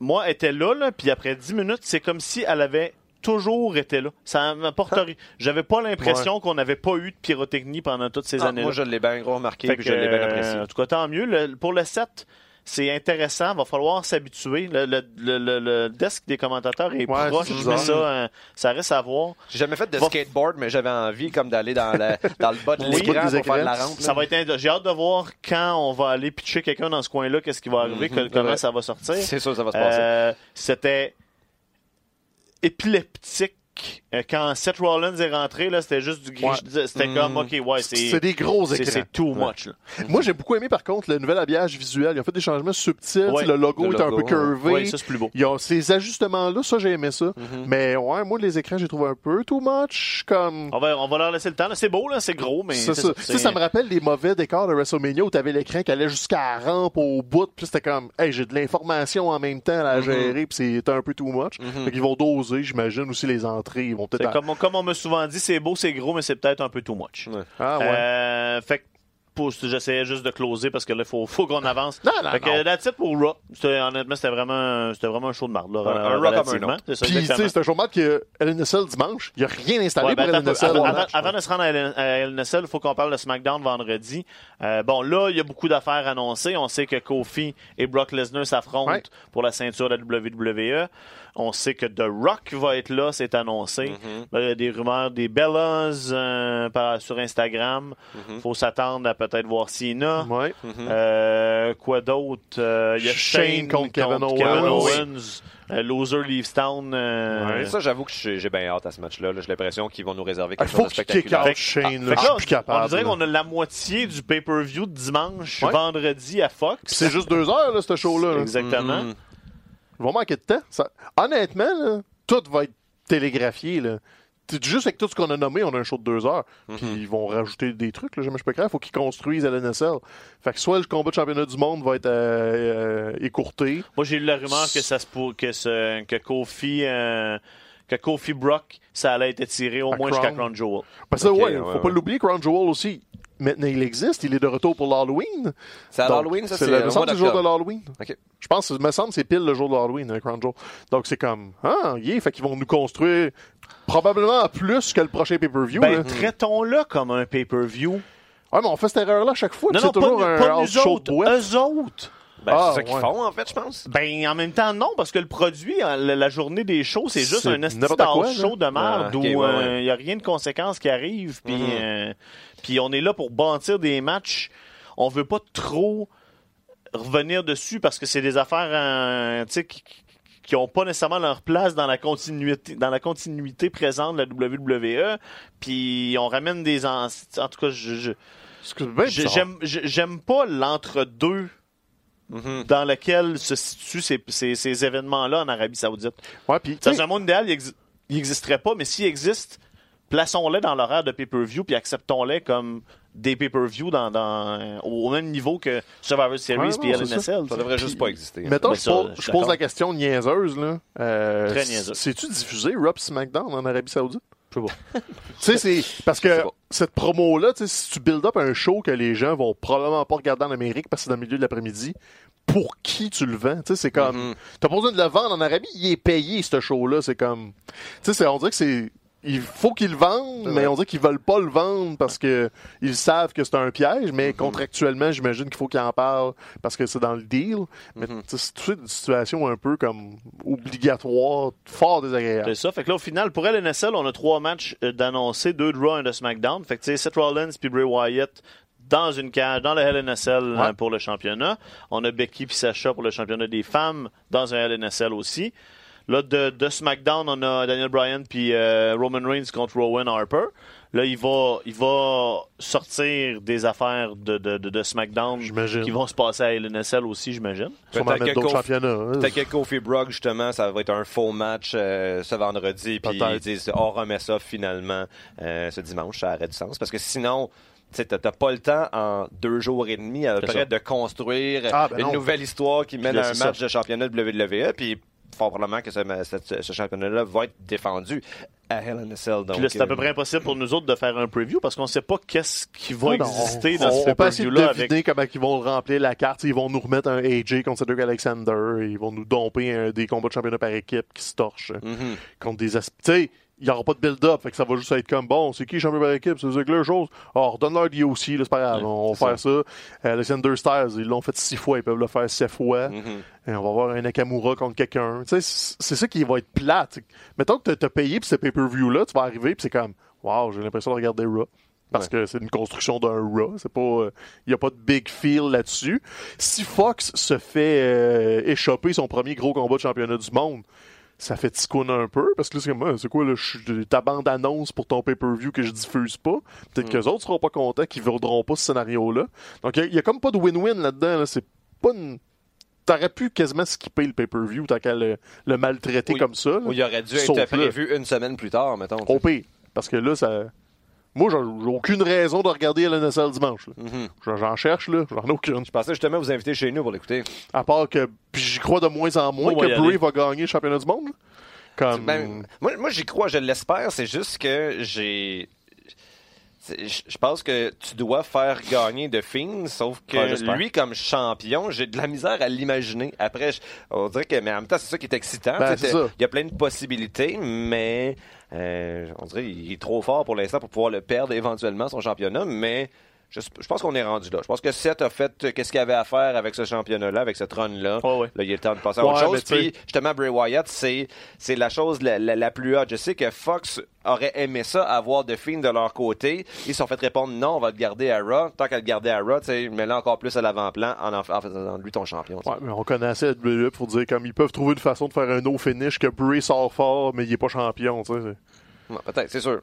Speaker 1: moi, elle était là, là puis après 10 minutes, c'est comme si elle avait toujours été là. Ça m'apporte rien. J'avais pas l'impression qu'on n'avait pas eu de pyrotechnie pendant toutes ces
Speaker 3: Ah,
Speaker 1: années-là.
Speaker 3: moi, je l'ai bien remarqué, puis
Speaker 1: que,
Speaker 3: je l'ai bien
Speaker 1: euh,
Speaker 3: apprécié.
Speaker 1: En tout cas, tant mieux. Le- pour le 7, c'est intéressant. Va falloir s'habituer. Le, le, le, le- le desk des commentateurs est
Speaker 2: Ouais,
Speaker 1: proche, mais ça, euh, ça reste à voir.
Speaker 3: J'ai jamais fait de
Speaker 1: Va-
Speaker 3: skateboard, mais j'avais envie comme d'aller dans, dans le bas de
Speaker 2: Oui,
Speaker 3: l'écran pour faire de la rampe. là.
Speaker 1: Ça va être J'ai hâte de voir quand on va aller pitcher quelqu'un dans ce coin-là, qu'est-ce qui va arriver, que- comment
Speaker 3: Ouais.
Speaker 1: ça va sortir.
Speaker 3: C'est sûr, ça va se passer.
Speaker 1: Euh, C'était épileptique. Euh, Quand Seth Rollins est rentré, là, c'était juste du gris.
Speaker 2: Ouais.
Speaker 1: C'était
Speaker 3: Mm.
Speaker 1: comme, OK, ouais,
Speaker 2: C'est
Speaker 1: c'est
Speaker 2: des gros écrans.
Speaker 1: c'est too much. là.
Speaker 2: Moi, j'ai beaucoup aimé, par contre, le nouvel habillage visuel. Ils ont fait des changements subtils.
Speaker 1: Ouais,
Speaker 2: le logo
Speaker 3: le
Speaker 2: est un peu curvé.
Speaker 1: Ouais, ça, c'est plus beau.
Speaker 2: Il y a ces ajustements-là, ça, j'ai aimé ça.
Speaker 3: Mhm.
Speaker 2: Mais ouais, moi, les écrans, j'ai trouvé un peu too much. Comme.
Speaker 1: On va, on va leur laisser le temps. C'est beau, là, c'est gros, mais.
Speaker 2: C'est ça.
Speaker 1: ça,
Speaker 2: me rappelle les mauvais décors de WrestleMania où t'avais l'écran qui allait jusqu'à la rampe au bout, puis c'était comme, hey, j'ai de l'information en même temps à
Speaker 3: Mhm.
Speaker 2: gérer, puis c'était un peu too much. Fait qu'ils vont doser, j'imagine, aussi les entrées. Ils vont
Speaker 1: comme, on- comme on m'a souvent dit, c'est beau, c'est gros, mais c'est peut-être un peu too much.
Speaker 3: Ouais.
Speaker 2: Ah ouais.
Speaker 1: Euh, fait que pour- j'essayais juste de closer parce que là, il faut, faut qu'on avance.
Speaker 2: Non, non,
Speaker 1: fait que
Speaker 2: non.
Speaker 1: that's it pour Raw. C'était- Honnêtement, c'était vraiment, c'était vraiment un show de marde. Là,
Speaker 3: Un- un Raw comme un autre.
Speaker 1: C'est ça,
Speaker 2: Puis, tu sais, c'est un jour de que LNSL dimanche, il n'y a rien installé
Speaker 1: Ouais, ben,
Speaker 2: pour
Speaker 1: attends,
Speaker 2: LNSL.
Speaker 1: avant, avant- avant de se rendre à LNSL, il faut qu'on parle de SmackDown vendredi. Euh, bon, là, il y a beaucoup d'affaires annoncées. On sait que Kofi et Brock Lesnar s'affrontent
Speaker 2: Ouais.
Speaker 1: pour la ceinture de la WWE. On sait que The Rock va être là, c'est annoncé.
Speaker 3: Mm-hmm.
Speaker 1: Là, il y a des rumeurs des Bellas euh, par- sur Instagram.
Speaker 3: Mm-hmm.
Speaker 1: faut s'attendre à peut-être voir Cena.
Speaker 2: Ouais.
Speaker 1: Euh, quoi d'autre? Euh, Il y a
Speaker 2: Shane
Speaker 1: Shane,
Speaker 2: contre Kevin
Speaker 1: Kevin
Speaker 2: Owens.
Speaker 1: Owens. Euh, Loser leaves town. euh,
Speaker 2: Ouais.
Speaker 3: Ça, j'avoue que j'ai j'ai bien hâte à ce match-là. là. J'ai l'impression qu'ils vont nous réserver quelque
Speaker 2: faut
Speaker 3: chose de spectaculaire.
Speaker 2: out Shane. là. Capable.
Speaker 1: on dirait qu'on a la moitié du pay-per-view de dimanche,
Speaker 2: Ouais.
Speaker 1: vendredi à Fox.
Speaker 2: C'est juste deux heures, là, ce show-là. là.
Speaker 1: Exactement.
Speaker 3: Mhm.
Speaker 2: Il va manquer de temps. Ça- Honnêtement, là, tout va être télégraphié. Là. Juste avec tout ce qu'on a nommé, on a un show de deux heures.
Speaker 3: Mhm.
Speaker 2: Puis ils vont rajouter des trucs. Là, je peux croire. Il faut qu'ils construisent à l'NSL. Fait que soit le combat de championnat du monde va être euh, euh, écourté.
Speaker 1: Moi, j'ai eu la rumeur que ça se pour, que, ce, que Kofi, euh, que Kofi Brock, ça allait être étiré au
Speaker 2: À
Speaker 1: moins jusqu'à Crown Jewel.
Speaker 2: Parce que,
Speaker 3: Ok,
Speaker 2: ouais,
Speaker 3: ouais,
Speaker 2: faut
Speaker 3: ouais.
Speaker 2: pas l'oublier, Crown Jewel aussi. Maintenant, il existe. Il est de retour pour l'Halloween.
Speaker 3: C'est à l'Halloween, ça,
Speaker 2: c'est le,
Speaker 3: le
Speaker 2: me semble le jour de l'Halloween. Je pense, me semble que c'est pile le jour de l'Halloween, euh, Crown Jewel. Donc c'est comme, ah, yeah, fait qu'ils vont nous construire probablement plus que le prochain pay-per-view.
Speaker 1: Ben,
Speaker 2: là.
Speaker 1: traitons-le comme un pay-per-view.
Speaker 2: Ouais, mais on fait cette erreur-là à chaque fois.
Speaker 1: Non, non,
Speaker 2: c'est
Speaker 1: pas,
Speaker 2: toujours un
Speaker 1: pas nous
Speaker 2: show de
Speaker 1: autres,
Speaker 2: boîte.
Speaker 1: eux autres.
Speaker 3: Ben,
Speaker 2: Ah,
Speaker 3: c'est ça qu'ils
Speaker 2: ouais.
Speaker 3: font, en fait, je pense.
Speaker 1: Ben, en même temps, non, parce que le produit, hein, la, la journée des shows, c'est juste un
Speaker 2: là.
Speaker 1: show de merde où il n'y a rien de conséquences qui arrivent. Puis
Speaker 3: Mhm.
Speaker 1: euh, puis on est là pour bâtir des matchs. On veut pas trop revenir dessus parce que c'est des affaires euh, qui qui n'ont pas nécessairement leur place dans la continuité dans la continuité présente de la WWE puis on ramène des en, en tout cas je, j'aime j'aime pas
Speaker 3: Mhm.
Speaker 1: dans lequel se situent ces, ces- ces événements-là en Arabie Saoudite.
Speaker 2: Ouais,
Speaker 1: Dans un monde idéal, il exi- il n'existerait pas, mais s'il existe, plaçons-les dans l'horaire de pay-per-view puis acceptons-les comme des pay-per-view dans, dans- au même niveau que Survivor Series
Speaker 2: Ouais,
Speaker 1: puis
Speaker 2: non, c'est
Speaker 1: LNSL.
Speaker 3: Ça devrait juste pas exister.
Speaker 2: mettons,
Speaker 1: Ben
Speaker 2: je,
Speaker 1: ça,
Speaker 2: pose,
Speaker 1: je
Speaker 2: pose la question niaiseuse. Là. Euh,
Speaker 1: Très niaiseuse.
Speaker 2: C'est-tu diffusé, pis SmackDown en Arabie Saoudite?
Speaker 1: Je sais pas.
Speaker 2: tu sais, c'est parce que cette promo-là, tu sais, si tu build up un show que les gens vont probablement pas regarder en Amérique parce que c'est dans le milieu de l'après-midi, pour qui tu le vends? Tu sais, c'est comme.
Speaker 3: Mhm.
Speaker 2: T'as pas besoin de le vendre en Arabie, il est payé, ce show-là. C'est comme. Tu sais, c'est- on dirait que c'est. Il faut qu'ils le vendent, mais on dirait qu'ils veulent pas le vendre parce que ils savent que c'est un piège, mais
Speaker 3: Mhm.
Speaker 2: contractuellement, j'imagine qu'il faut qu'ils en parlent parce que c'est dans le deal. Mais
Speaker 3: Mhm.
Speaker 2: sais, c'est une situation un peu comme obligatoire, fort désagréable.
Speaker 1: C'est ça. Fait que là, au final, pour LNSL, on a trois matchs euh, d'annoncer, deux de Raw et de SmackDown. Fait que, tu sais, Seth Rollins puis Bray Wyatt dans une cage, dans le LNSL
Speaker 2: Ouais.
Speaker 1: euh, pour le championnat. On a Becky puis Sacha pour le championnat des femmes dans un LNSL aussi. Là, de, de SmackDown, on a Daniel Bryan puis euh, Roman Reigns contre Rowan Harper. Là, il va, il va sortir des affaires de, de, de, de SmackDown qui vont se passer à LNSL aussi, j'imagine.
Speaker 3: Peut-être que
Speaker 2: championnats. hein.
Speaker 3: Que Kofi Brock, justement, ça va être un faux match euh, ce vendredi. Puis ils disent, on remet ça finalement euh, ce dimanche. Ça aurait du sens. Parce que sinon, tu t'as pas le temps en deux jours et demi à peu près
Speaker 1: ça.
Speaker 3: de construire
Speaker 2: Ah, ben
Speaker 3: une
Speaker 2: non.
Speaker 3: nouvelle histoire qui mène
Speaker 1: là,
Speaker 3: à un match de championnat de WWE. Puis fort probablement que ce, ce- ce championnat-là va être défendu à Hell in a Cell. Donc,
Speaker 1: Puis là, c'est à peu
Speaker 3: euh,
Speaker 1: près impossible pour nous autres de faire un preview parce qu'on sait pas qu'est-ce qui va
Speaker 2: non,
Speaker 1: exister
Speaker 2: on,
Speaker 1: dans
Speaker 2: on
Speaker 1: ce
Speaker 2: peut de
Speaker 1: pay-per-view-là
Speaker 2: deviner
Speaker 1: avec
Speaker 2: comment ils vont remplir la carte. Ils vont nous remettre un AJ contre Cedric Alexander. Ils vont nous domper un- des combats de championnat par équipe qui se torchent
Speaker 3: mhm.
Speaker 2: contre des aspects. Tu sais, il n'y aura pas de build-up. Fait que ça va juste être comme bon, c'est qui champion par équipe? C'est leur chose. Oh, redonne-leur du aussi, c'est pas grave.
Speaker 1: Ouais,
Speaker 2: on va faire ça. Euh, Alexander Styles, ils l'ont fait six fois. Ils peuvent le faire sept fois.
Speaker 3: Mhm.
Speaker 2: Et on va avoir un Nakamura contre quelqu'un. Tu sais, c'est ça qui va être plate. Mettons que t'as payé pour ce pay-per-view-là, tu vas arriver puis c'est comme, wow, j'ai l'impression de regarder Raw. Parce que c'est une construction d'un Raw. C'est pas, il y a pas de big feel là-dessus. Si Fox se fait euh, échapper son premier gros combat de championnat du monde, ça fait ticoune un peu parce que là c'est comme Ah, c'est quoi là, ta bande annonce pour ton pay-per-view que je diffuse pas peut-être que les autres seront pas contents qu'ils voudront pas ce scénario là donc il y a- il y, a comme pas de win-win là-dedans là. c'est pas une t'aurais pu quasiment skipper le pay-per-view tant qu'à le, le maltraiter
Speaker 3: Oui.
Speaker 2: comme ça.
Speaker 3: Ou il aurait dû être prévu une semaine plus tard, mettons.
Speaker 2: au pire parce que là ça moi j'ai aucune raison de regarder LNSL dimanche.
Speaker 3: Mhm.
Speaker 2: J'en- cherche là j'en ai aucune
Speaker 3: Je pensais justement vous inviter chez nous pour l'écouter.
Speaker 2: à part que puis j'y crois de moins en moins que Bray va gagner le championnat du monde comme
Speaker 3: Ben, moi, moi j'y crois, je l'espère. C'est juste que j'ai. Je pense que tu dois faire gagner de Fiend, sauf que
Speaker 1: Ouais,
Speaker 3: lui, comme champion, j'ai de la misère à l'imaginer. Après, je- on dirait que, mais en même temps, c'est ça qui est excitant.
Speaker 2: Ben,
Speaker 3: Tu sais. Il y a plein de possibilités, mais euh, on dirait qu'il est trop fort pour l'instant pour pouvoir le perdre éventuellement, son championnat, mais Je, je pense qu'on est rendu là. Je pense que Seth a fait euh, qu'est-ce qu'il avait à faire avec ce championnat-là, avec cette run-là.
Speaker 1: Ouais, ouais.
Speaker 3: Là, il est temps de passer à
Speaker 2: Ouais,
Speaker 3: autre
Speaker 2: mais
Speaker 3: chose. Puis, justement, Bray Wyatt, c'est, c'est la chose la, la- la plus haute. Je sais que Fox aurait aimé ça, avoir The Fiend de leur côté. Ils se sont fait répondre non, on va le garder à Raw. Tant qu'à le garder à Raw, tu sais, mets-le encore plus à l'avant-plan en en, en faisant de lui ton champion.
Speaker 2: Ouais, mais on la WWE pour dire comme ils peuvent trouver une façon de faire un no finish que Bray sort fort, mais il est pas champion, tu sais.
Speaker 3: Ouais, peut-être, c'est sûr.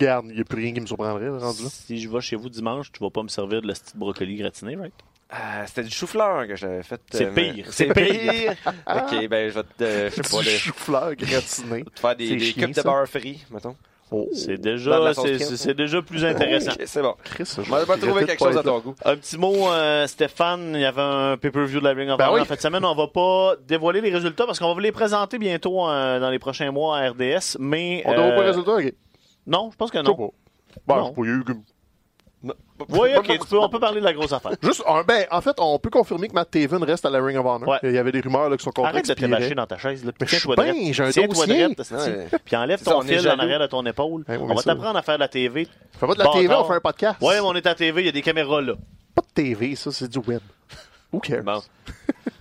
Speaker 2: Regarde, il n'y a plus rien qui me surprendrait, rendu là.
Speaker 1: Si je vais chez vous dimanche, tu vas pas me servir de la petite brocoli gratinée, right?
Speaker 3: Ah, c'était du chou-fleur que j'avais fait.
Speaker 1: C'est
Speaker 3: euh,
Speaker 1: pire,
Speaker 3: C'est pire. ok, ben, je vais te, euh, je sais pas,
Speaker 2: Du
Speaker 3: le-
Speaker 2: chou-fleur gratiné.
Speaker 3: te faire des, cubes de beurre frit, mettons.
Speaker 2: Oh,
Speaker 1: C'est déjà, c'est, déjà plus intéressant.
Speaker 3: C'est bon.
Speaker 2: Chris, ça,
Speaker 3: On va
Speaker 2: je
Speaker 3: trouver quelque
Speaker 2: pas
Speaker 3: chose à ton goût.
Speaker 1: Un petit mot, euh, Stéphane, il y avait un pay-per-view de la Ring of
Speaker 2: Ben
Speaker 1: Honor
Speaker 2: oui.
Speaker 1: en fin de semaine. On va pas dévoiler les résultats parce qu'on va vous les présenter bientôt euh, dans les prochains mois à RDS. Mais
Speaker 2: On donne
Speaker 1: euh,
Speaker 2: pas le résultat, ok.
Speaker 1: Non, je pense que non.
Speaker 2: Bon,
Speaker 1: Non.
Speaker 2: je eu
Speaker 1: Oui, ok, tu peux, on peut parler de la grosse affaire.
Speaker 2: Juste, un- ben, en fait, on peut confirmer que Matt Taven reste à la Ring of Honor.
Speaker 1: Ouais.
Speaker 2: Il y avait des rumeurs là, que son contrat
Speaker 1: Arrête de te bâcher dans ta chaise. Là.
Speaker 2: J'ai un dossier.
Speaker 1: esti.
Speaker 3: Ouais.
Speaker 1: Puis enlève
Speaker 3: ça,
Speaker 1: ton
Speaker 3: on est
Speaker 1: fil en arrière de ton épaule.
Speaker 2: Ouais,
Speaker 1: on va
Speaker 2: ça-
Speaker 1: t'apprendre à faire de la TV.
Speaker 2: Fais pas de la TV, on fait un podcast.
Speaker 1: Ouais, mais on est à TV, il y a des caméras là.
Speaker 2: Pas de TV, ça, c'est du web. Who cares?
Speaker 3: Bon.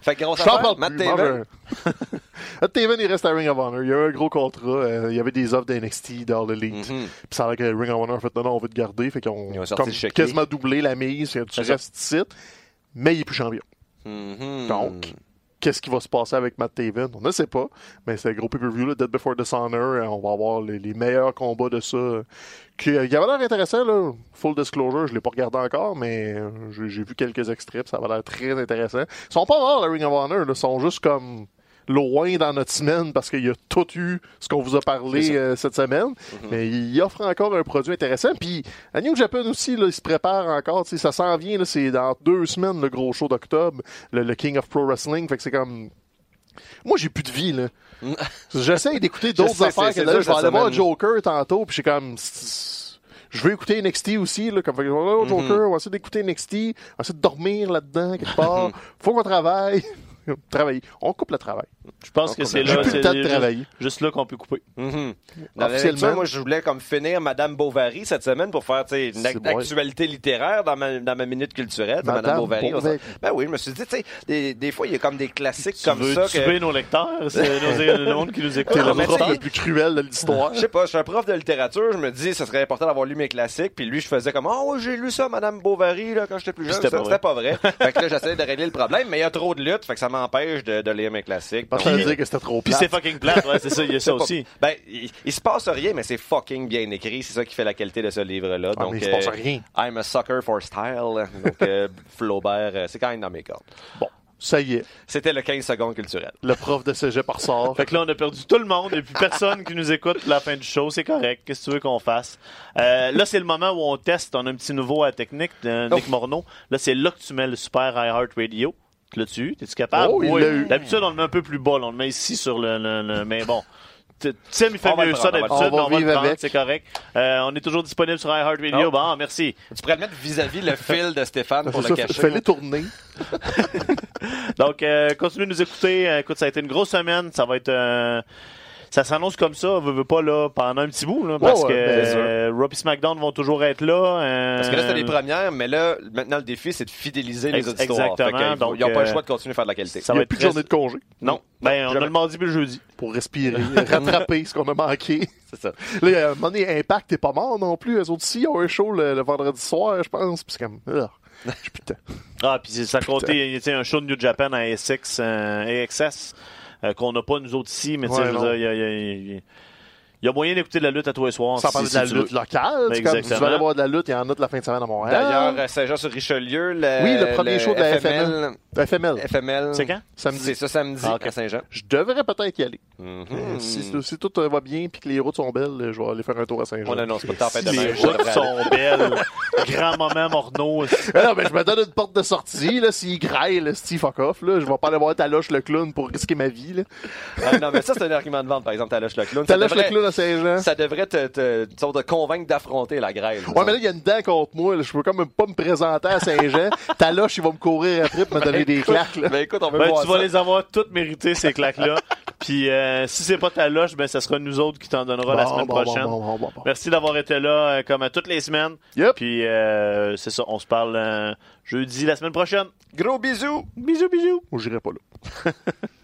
Speaker 3: Fait que grosse affaire, Matt Taven.
Speaker 2: Matt Taven, il reste à Ring of Honor. Il y a eu un gros contrat. euh, il y avait des offres d'NXT, dans l'Elite.
Speaker 3: Mhm.
Speaker 2: Puis ça a l'air que Ring of Honor a fait non, non, on veut te garder. Fait qu'on
Speaker 3: chéquier.
Speaker 2: quasiment doublé la mise. Tu restes ici. Mais il est plus champion.
Speaker 3: Mhm.
Speaker 2: Donc, qu'est-ce qui va se passer avec Matt Taven? On ne sait pas. Mais c'est un gros pay-per-view, là, Dead Before Dishonor. Euh, On va avoir les, meilleurs combats de ça. Qui, euh, il avait l'air intéressant, là. Full disclosure, je l'ai pas regardé encore, mais euh, j'ai vu quelques extraits, ça avait l'air très intéressant. Ils sont pas morts, la Ring of Honor, là. Ils sont juste comme loin dans notre semaine parce qu'il y a tout eu ce qu'on vous a parlé euh, cette semaine. Mais il offre encore un produit intéressant. Puis à New Japan aussi, là, il se prépare encore. Ça s'en vient. là, C'est dans deux semaines le gros show d'octobre, le, le King of Pro Wrestling. Fait que c'est comme. Moi, j'ai plus de vie, là. J'essaie d'écouter d'autres affaires. Que là, je vais aller voir. Joker tantôt, puis j'ai comme. Je veux écouter NXT aussi, là. Comme, fait voir Joker, on va essayer d'écouter NXT, on va essayer de dormir là-dedans, quelque part. Faut qu'on travaille. Travailler. On coupe le travail.
Speaker 1: Je pense que c'est
Speaker 2: J'ai
Speaker 1: là,
Speaker 2: plus le
Speaker 1: c'est
Speaker 2: temps de
Speaker 1: juste,
Speaker 2: travailler.
Speaker 1: juste là qu'on peut couper.
Speaker 3: Mhm. Dans la
Speaker 2: Officiellement.
Speaker 3: moi, je voulais comme finir Madame Bovary cette semaine pour faire une
Speaker 2: bon.
Speaker 3: actualité littéraire dans ma, dans ma minute culturelle. Madame,
Speaker 2: Madame
Speaker 3: Bovary. Ben oui, je me suis dit, des, des fois, il y a comme des classiques
Speaker 1: Tu
Speaker 3: comme
Speaker 1: veux
Speaker 3: ça.
Speaker 1: tuer
Speaker 3: Que...
Speaker 1: nos lecteurs, c'est nos- le monde qui nous écoute.
Speaker 2: Le prof le plus cruel de l'histoire.
Speaker 3: Je sais pas, je suis un prof de littérature, je me dis, ce serait important d'avoir lu mes classiques, puis lui, je faisais comme, oh, j'ai lu ça, Madame Bovary, là, quand j'étais plus jeune.
Speaker 1: C'était
Speaker 3: Ça,
Speaker 1: pas
Speaker 3: C'était pas vrai. fait que là, j'essaie de régler le problème, mais il y a trop de luttes, fait que ça m'empêche de, de lire mes classiques.
Speaker 2: Dire que c'était trop
Speaker 1: Puis
Speaker 2: plat.
Speaker 1: c'est fucking plate, ouais, c'est ça, il y a ça aussi.
Speaker 3: Ben, il, il se passe rien, mais c'est fucking bien écrit. C'est ça qui fait la qualité de ce livre-là.
Speaker 2: Ah,
Speaker 3: Donc,
Speaker 2: mais il se passe
Speaker 3: euh,
Speaker 2: rien.
Speaker 3: I'm a sucker for style. Donc, euh, Flaubert, euh, c'est quand même dans mes cordes.
Speaker 2: Bon, ça y est.
Speaker 3: C'était le 15 secondes culturel.
Speaker 2: Le prof de cégep ressort.
Speaker 1: Fait que là, on a perdu tout le monde et puis personne qui nous écoute la fin du show. C'est correct. Qu'est-ce que tu veux qu'on fasse? Euh, là, c'est le moment où on teste. On a un petit nouveau à la technique de Nick
Speaker 3: Oh.
Speaker 1: Morneau. Là, c'est là que tu mets le super iHeart Radio. Tu l'as-tu? T'es-tu capable?
Speaker 2: Oh, il
Speaker 1: Oui.
Speaker 2: l'a eu.
Speaker 1: D'habitude, on le met un peu plus bas. On le met ici sur le... le- le- mais bon. Tu sais, il fait mieux ça d'habitude, on va le
Speaker 2: vivre
Speaker 1: prendre,
Speaker 2: avec.
Speaker 1: c'est correct. Euh, on est toujours disponible sur iHeart Radio.
Speaker 3: Oh.
Speaker 1: Bon, merci.
Speaker 3: Tu pourrais le mettre vis-à-vis le fil de Stéphane pour le
Speaker 2: ça,
Speaker 3: cacher.
Speaker 2: fais-les tourner.
Speaker 1: Donc, euh, continuez de nous écouter. Euh, écoute, ça a été une grosse semaine. Ça va être... euh, ça s'annonce comme ça, veut, veut pas, là, pendant un petit bout, là, parce que euh, Raw et SmackDown vont toujours être là. euh,
Speaker 3: Parce que là, c'était les premières, mais là, maintenant, le défi, c'est de fidéliser les auditeurs.
Speaker 1: exactement, donc,
Speaker 3: ils n'ont pas le
Speaker 1: euh,
Speaker 3: choix de continuer à faire de la qualité.
Speaker 1: ça
Speaker 2: Il n'y
Speaker 1: va
Speaker 2: a
Speaker 1: être
Speaker 2: plus de journée de congé
Speaker 1: Non, ben, on a le mardi puis le jeudi.
Speaker 2: pour respirer, rattraper ce qu'on a manqué.
Speaker 3: C'est ça.
Speaker 2: Là, à un moment donné, Impact, t'es pas mort non plus. Eux autres aussi, ils ont un show le, le vendredi soir, je pense. Puis c'est comme, ah.
Speaker 1: Ah, puis ça comptait, il y a un show de New Japan à ASX, euh, AXS, euh, qu'on n'a pas nous autres ici, mais tu sais, il y a, moyen d'écouter de la lutte à tous les soirs.
Speaker 2: Sans
Speaker 1: si-
Speaker 2: parler
Speaker 1: si
Speaker 2: de la
Speaker 1: tu
Speaker 2: lutte
Speaker 1: veux.
Speaker 2: locale. Comme, si tu
Speaker 1: Exactement.
Speaker 2: veux aller voir de la lutte, il y en a de la fin de semaine à Montréal.
Speaker 3: D'ailleurs, euh, Saint-Jean-sur-Richelieu, le,
Speaker 2: Oui, le premier show de la
Speaker 3: FML.
Speaker 2: FML.
Speaker 3: FML.
Speaker 1: C'est quand?
Speaker 2: Samedi.
Speaker 3: C'est ça, samedi,
Speaker 1: Ah,
Speaker 3: à Saint-Jean.
Speaker 2: Je devrais peut-être y aller.
Speaker 3: Mhm.
Speaker 2: Si, si tout euh, va bien puis que les routes sont belles, je vais aller faire un tour à Saint-Jean.
Speaker 3: On annonce pas de tempête de
Speaker 1: Les routes sont belles. Grand-maman Morneau.
Speaker 2: Ah non, mais je me donne une porte de sortie. Là, s'il graille, le Steve fuck off, là, je vais pas aller voir Taloche le clown pour risquer ma vie. Là.
Speaker 3: Ah, non, mais ça, c'est un argument de vente, par exemple, Taloche le clown.
Speaker 2: Taloche le clown à Saint-Jean.
Speaker 3: Ça devrait te, te, disons, te convaincre d'affronter la grêle.
Speaker 2: Ouais, mais là, il y a une dent contre moi. Là. Je peux comme même pas me présenter à Saint-Jean. Taloche, il va me courir après pour me donner des claques. Là.
Speaker 3: Ben écoute, on
Speaker 1: Ben,
Speaker 3: voir
Speaker 1: tu vas
Speaker 3: ça.
Speaker 1: les avoir toutes méritées, ces claques-là. Puis euh, si c'est pas ta loge, ben ça sera nous autres qui t'en donnera la semaine
Speaker 2: bon,
Speaker 1: prochaine.
Speaker 2: bon, bon, bon, bon.
Speaker 1: Merci d'avoir été là euh, comme à toutes les semaines.
Speaker 2: Yep.
Speaker 1: Puis euh, c'est ça, on se parle euh, jeudi la semaine prochaine.
Speaker 3: Gros bisous!
Speaker 1: Bisous, bisous.
Speaker 2: Moi, j'irai pas là.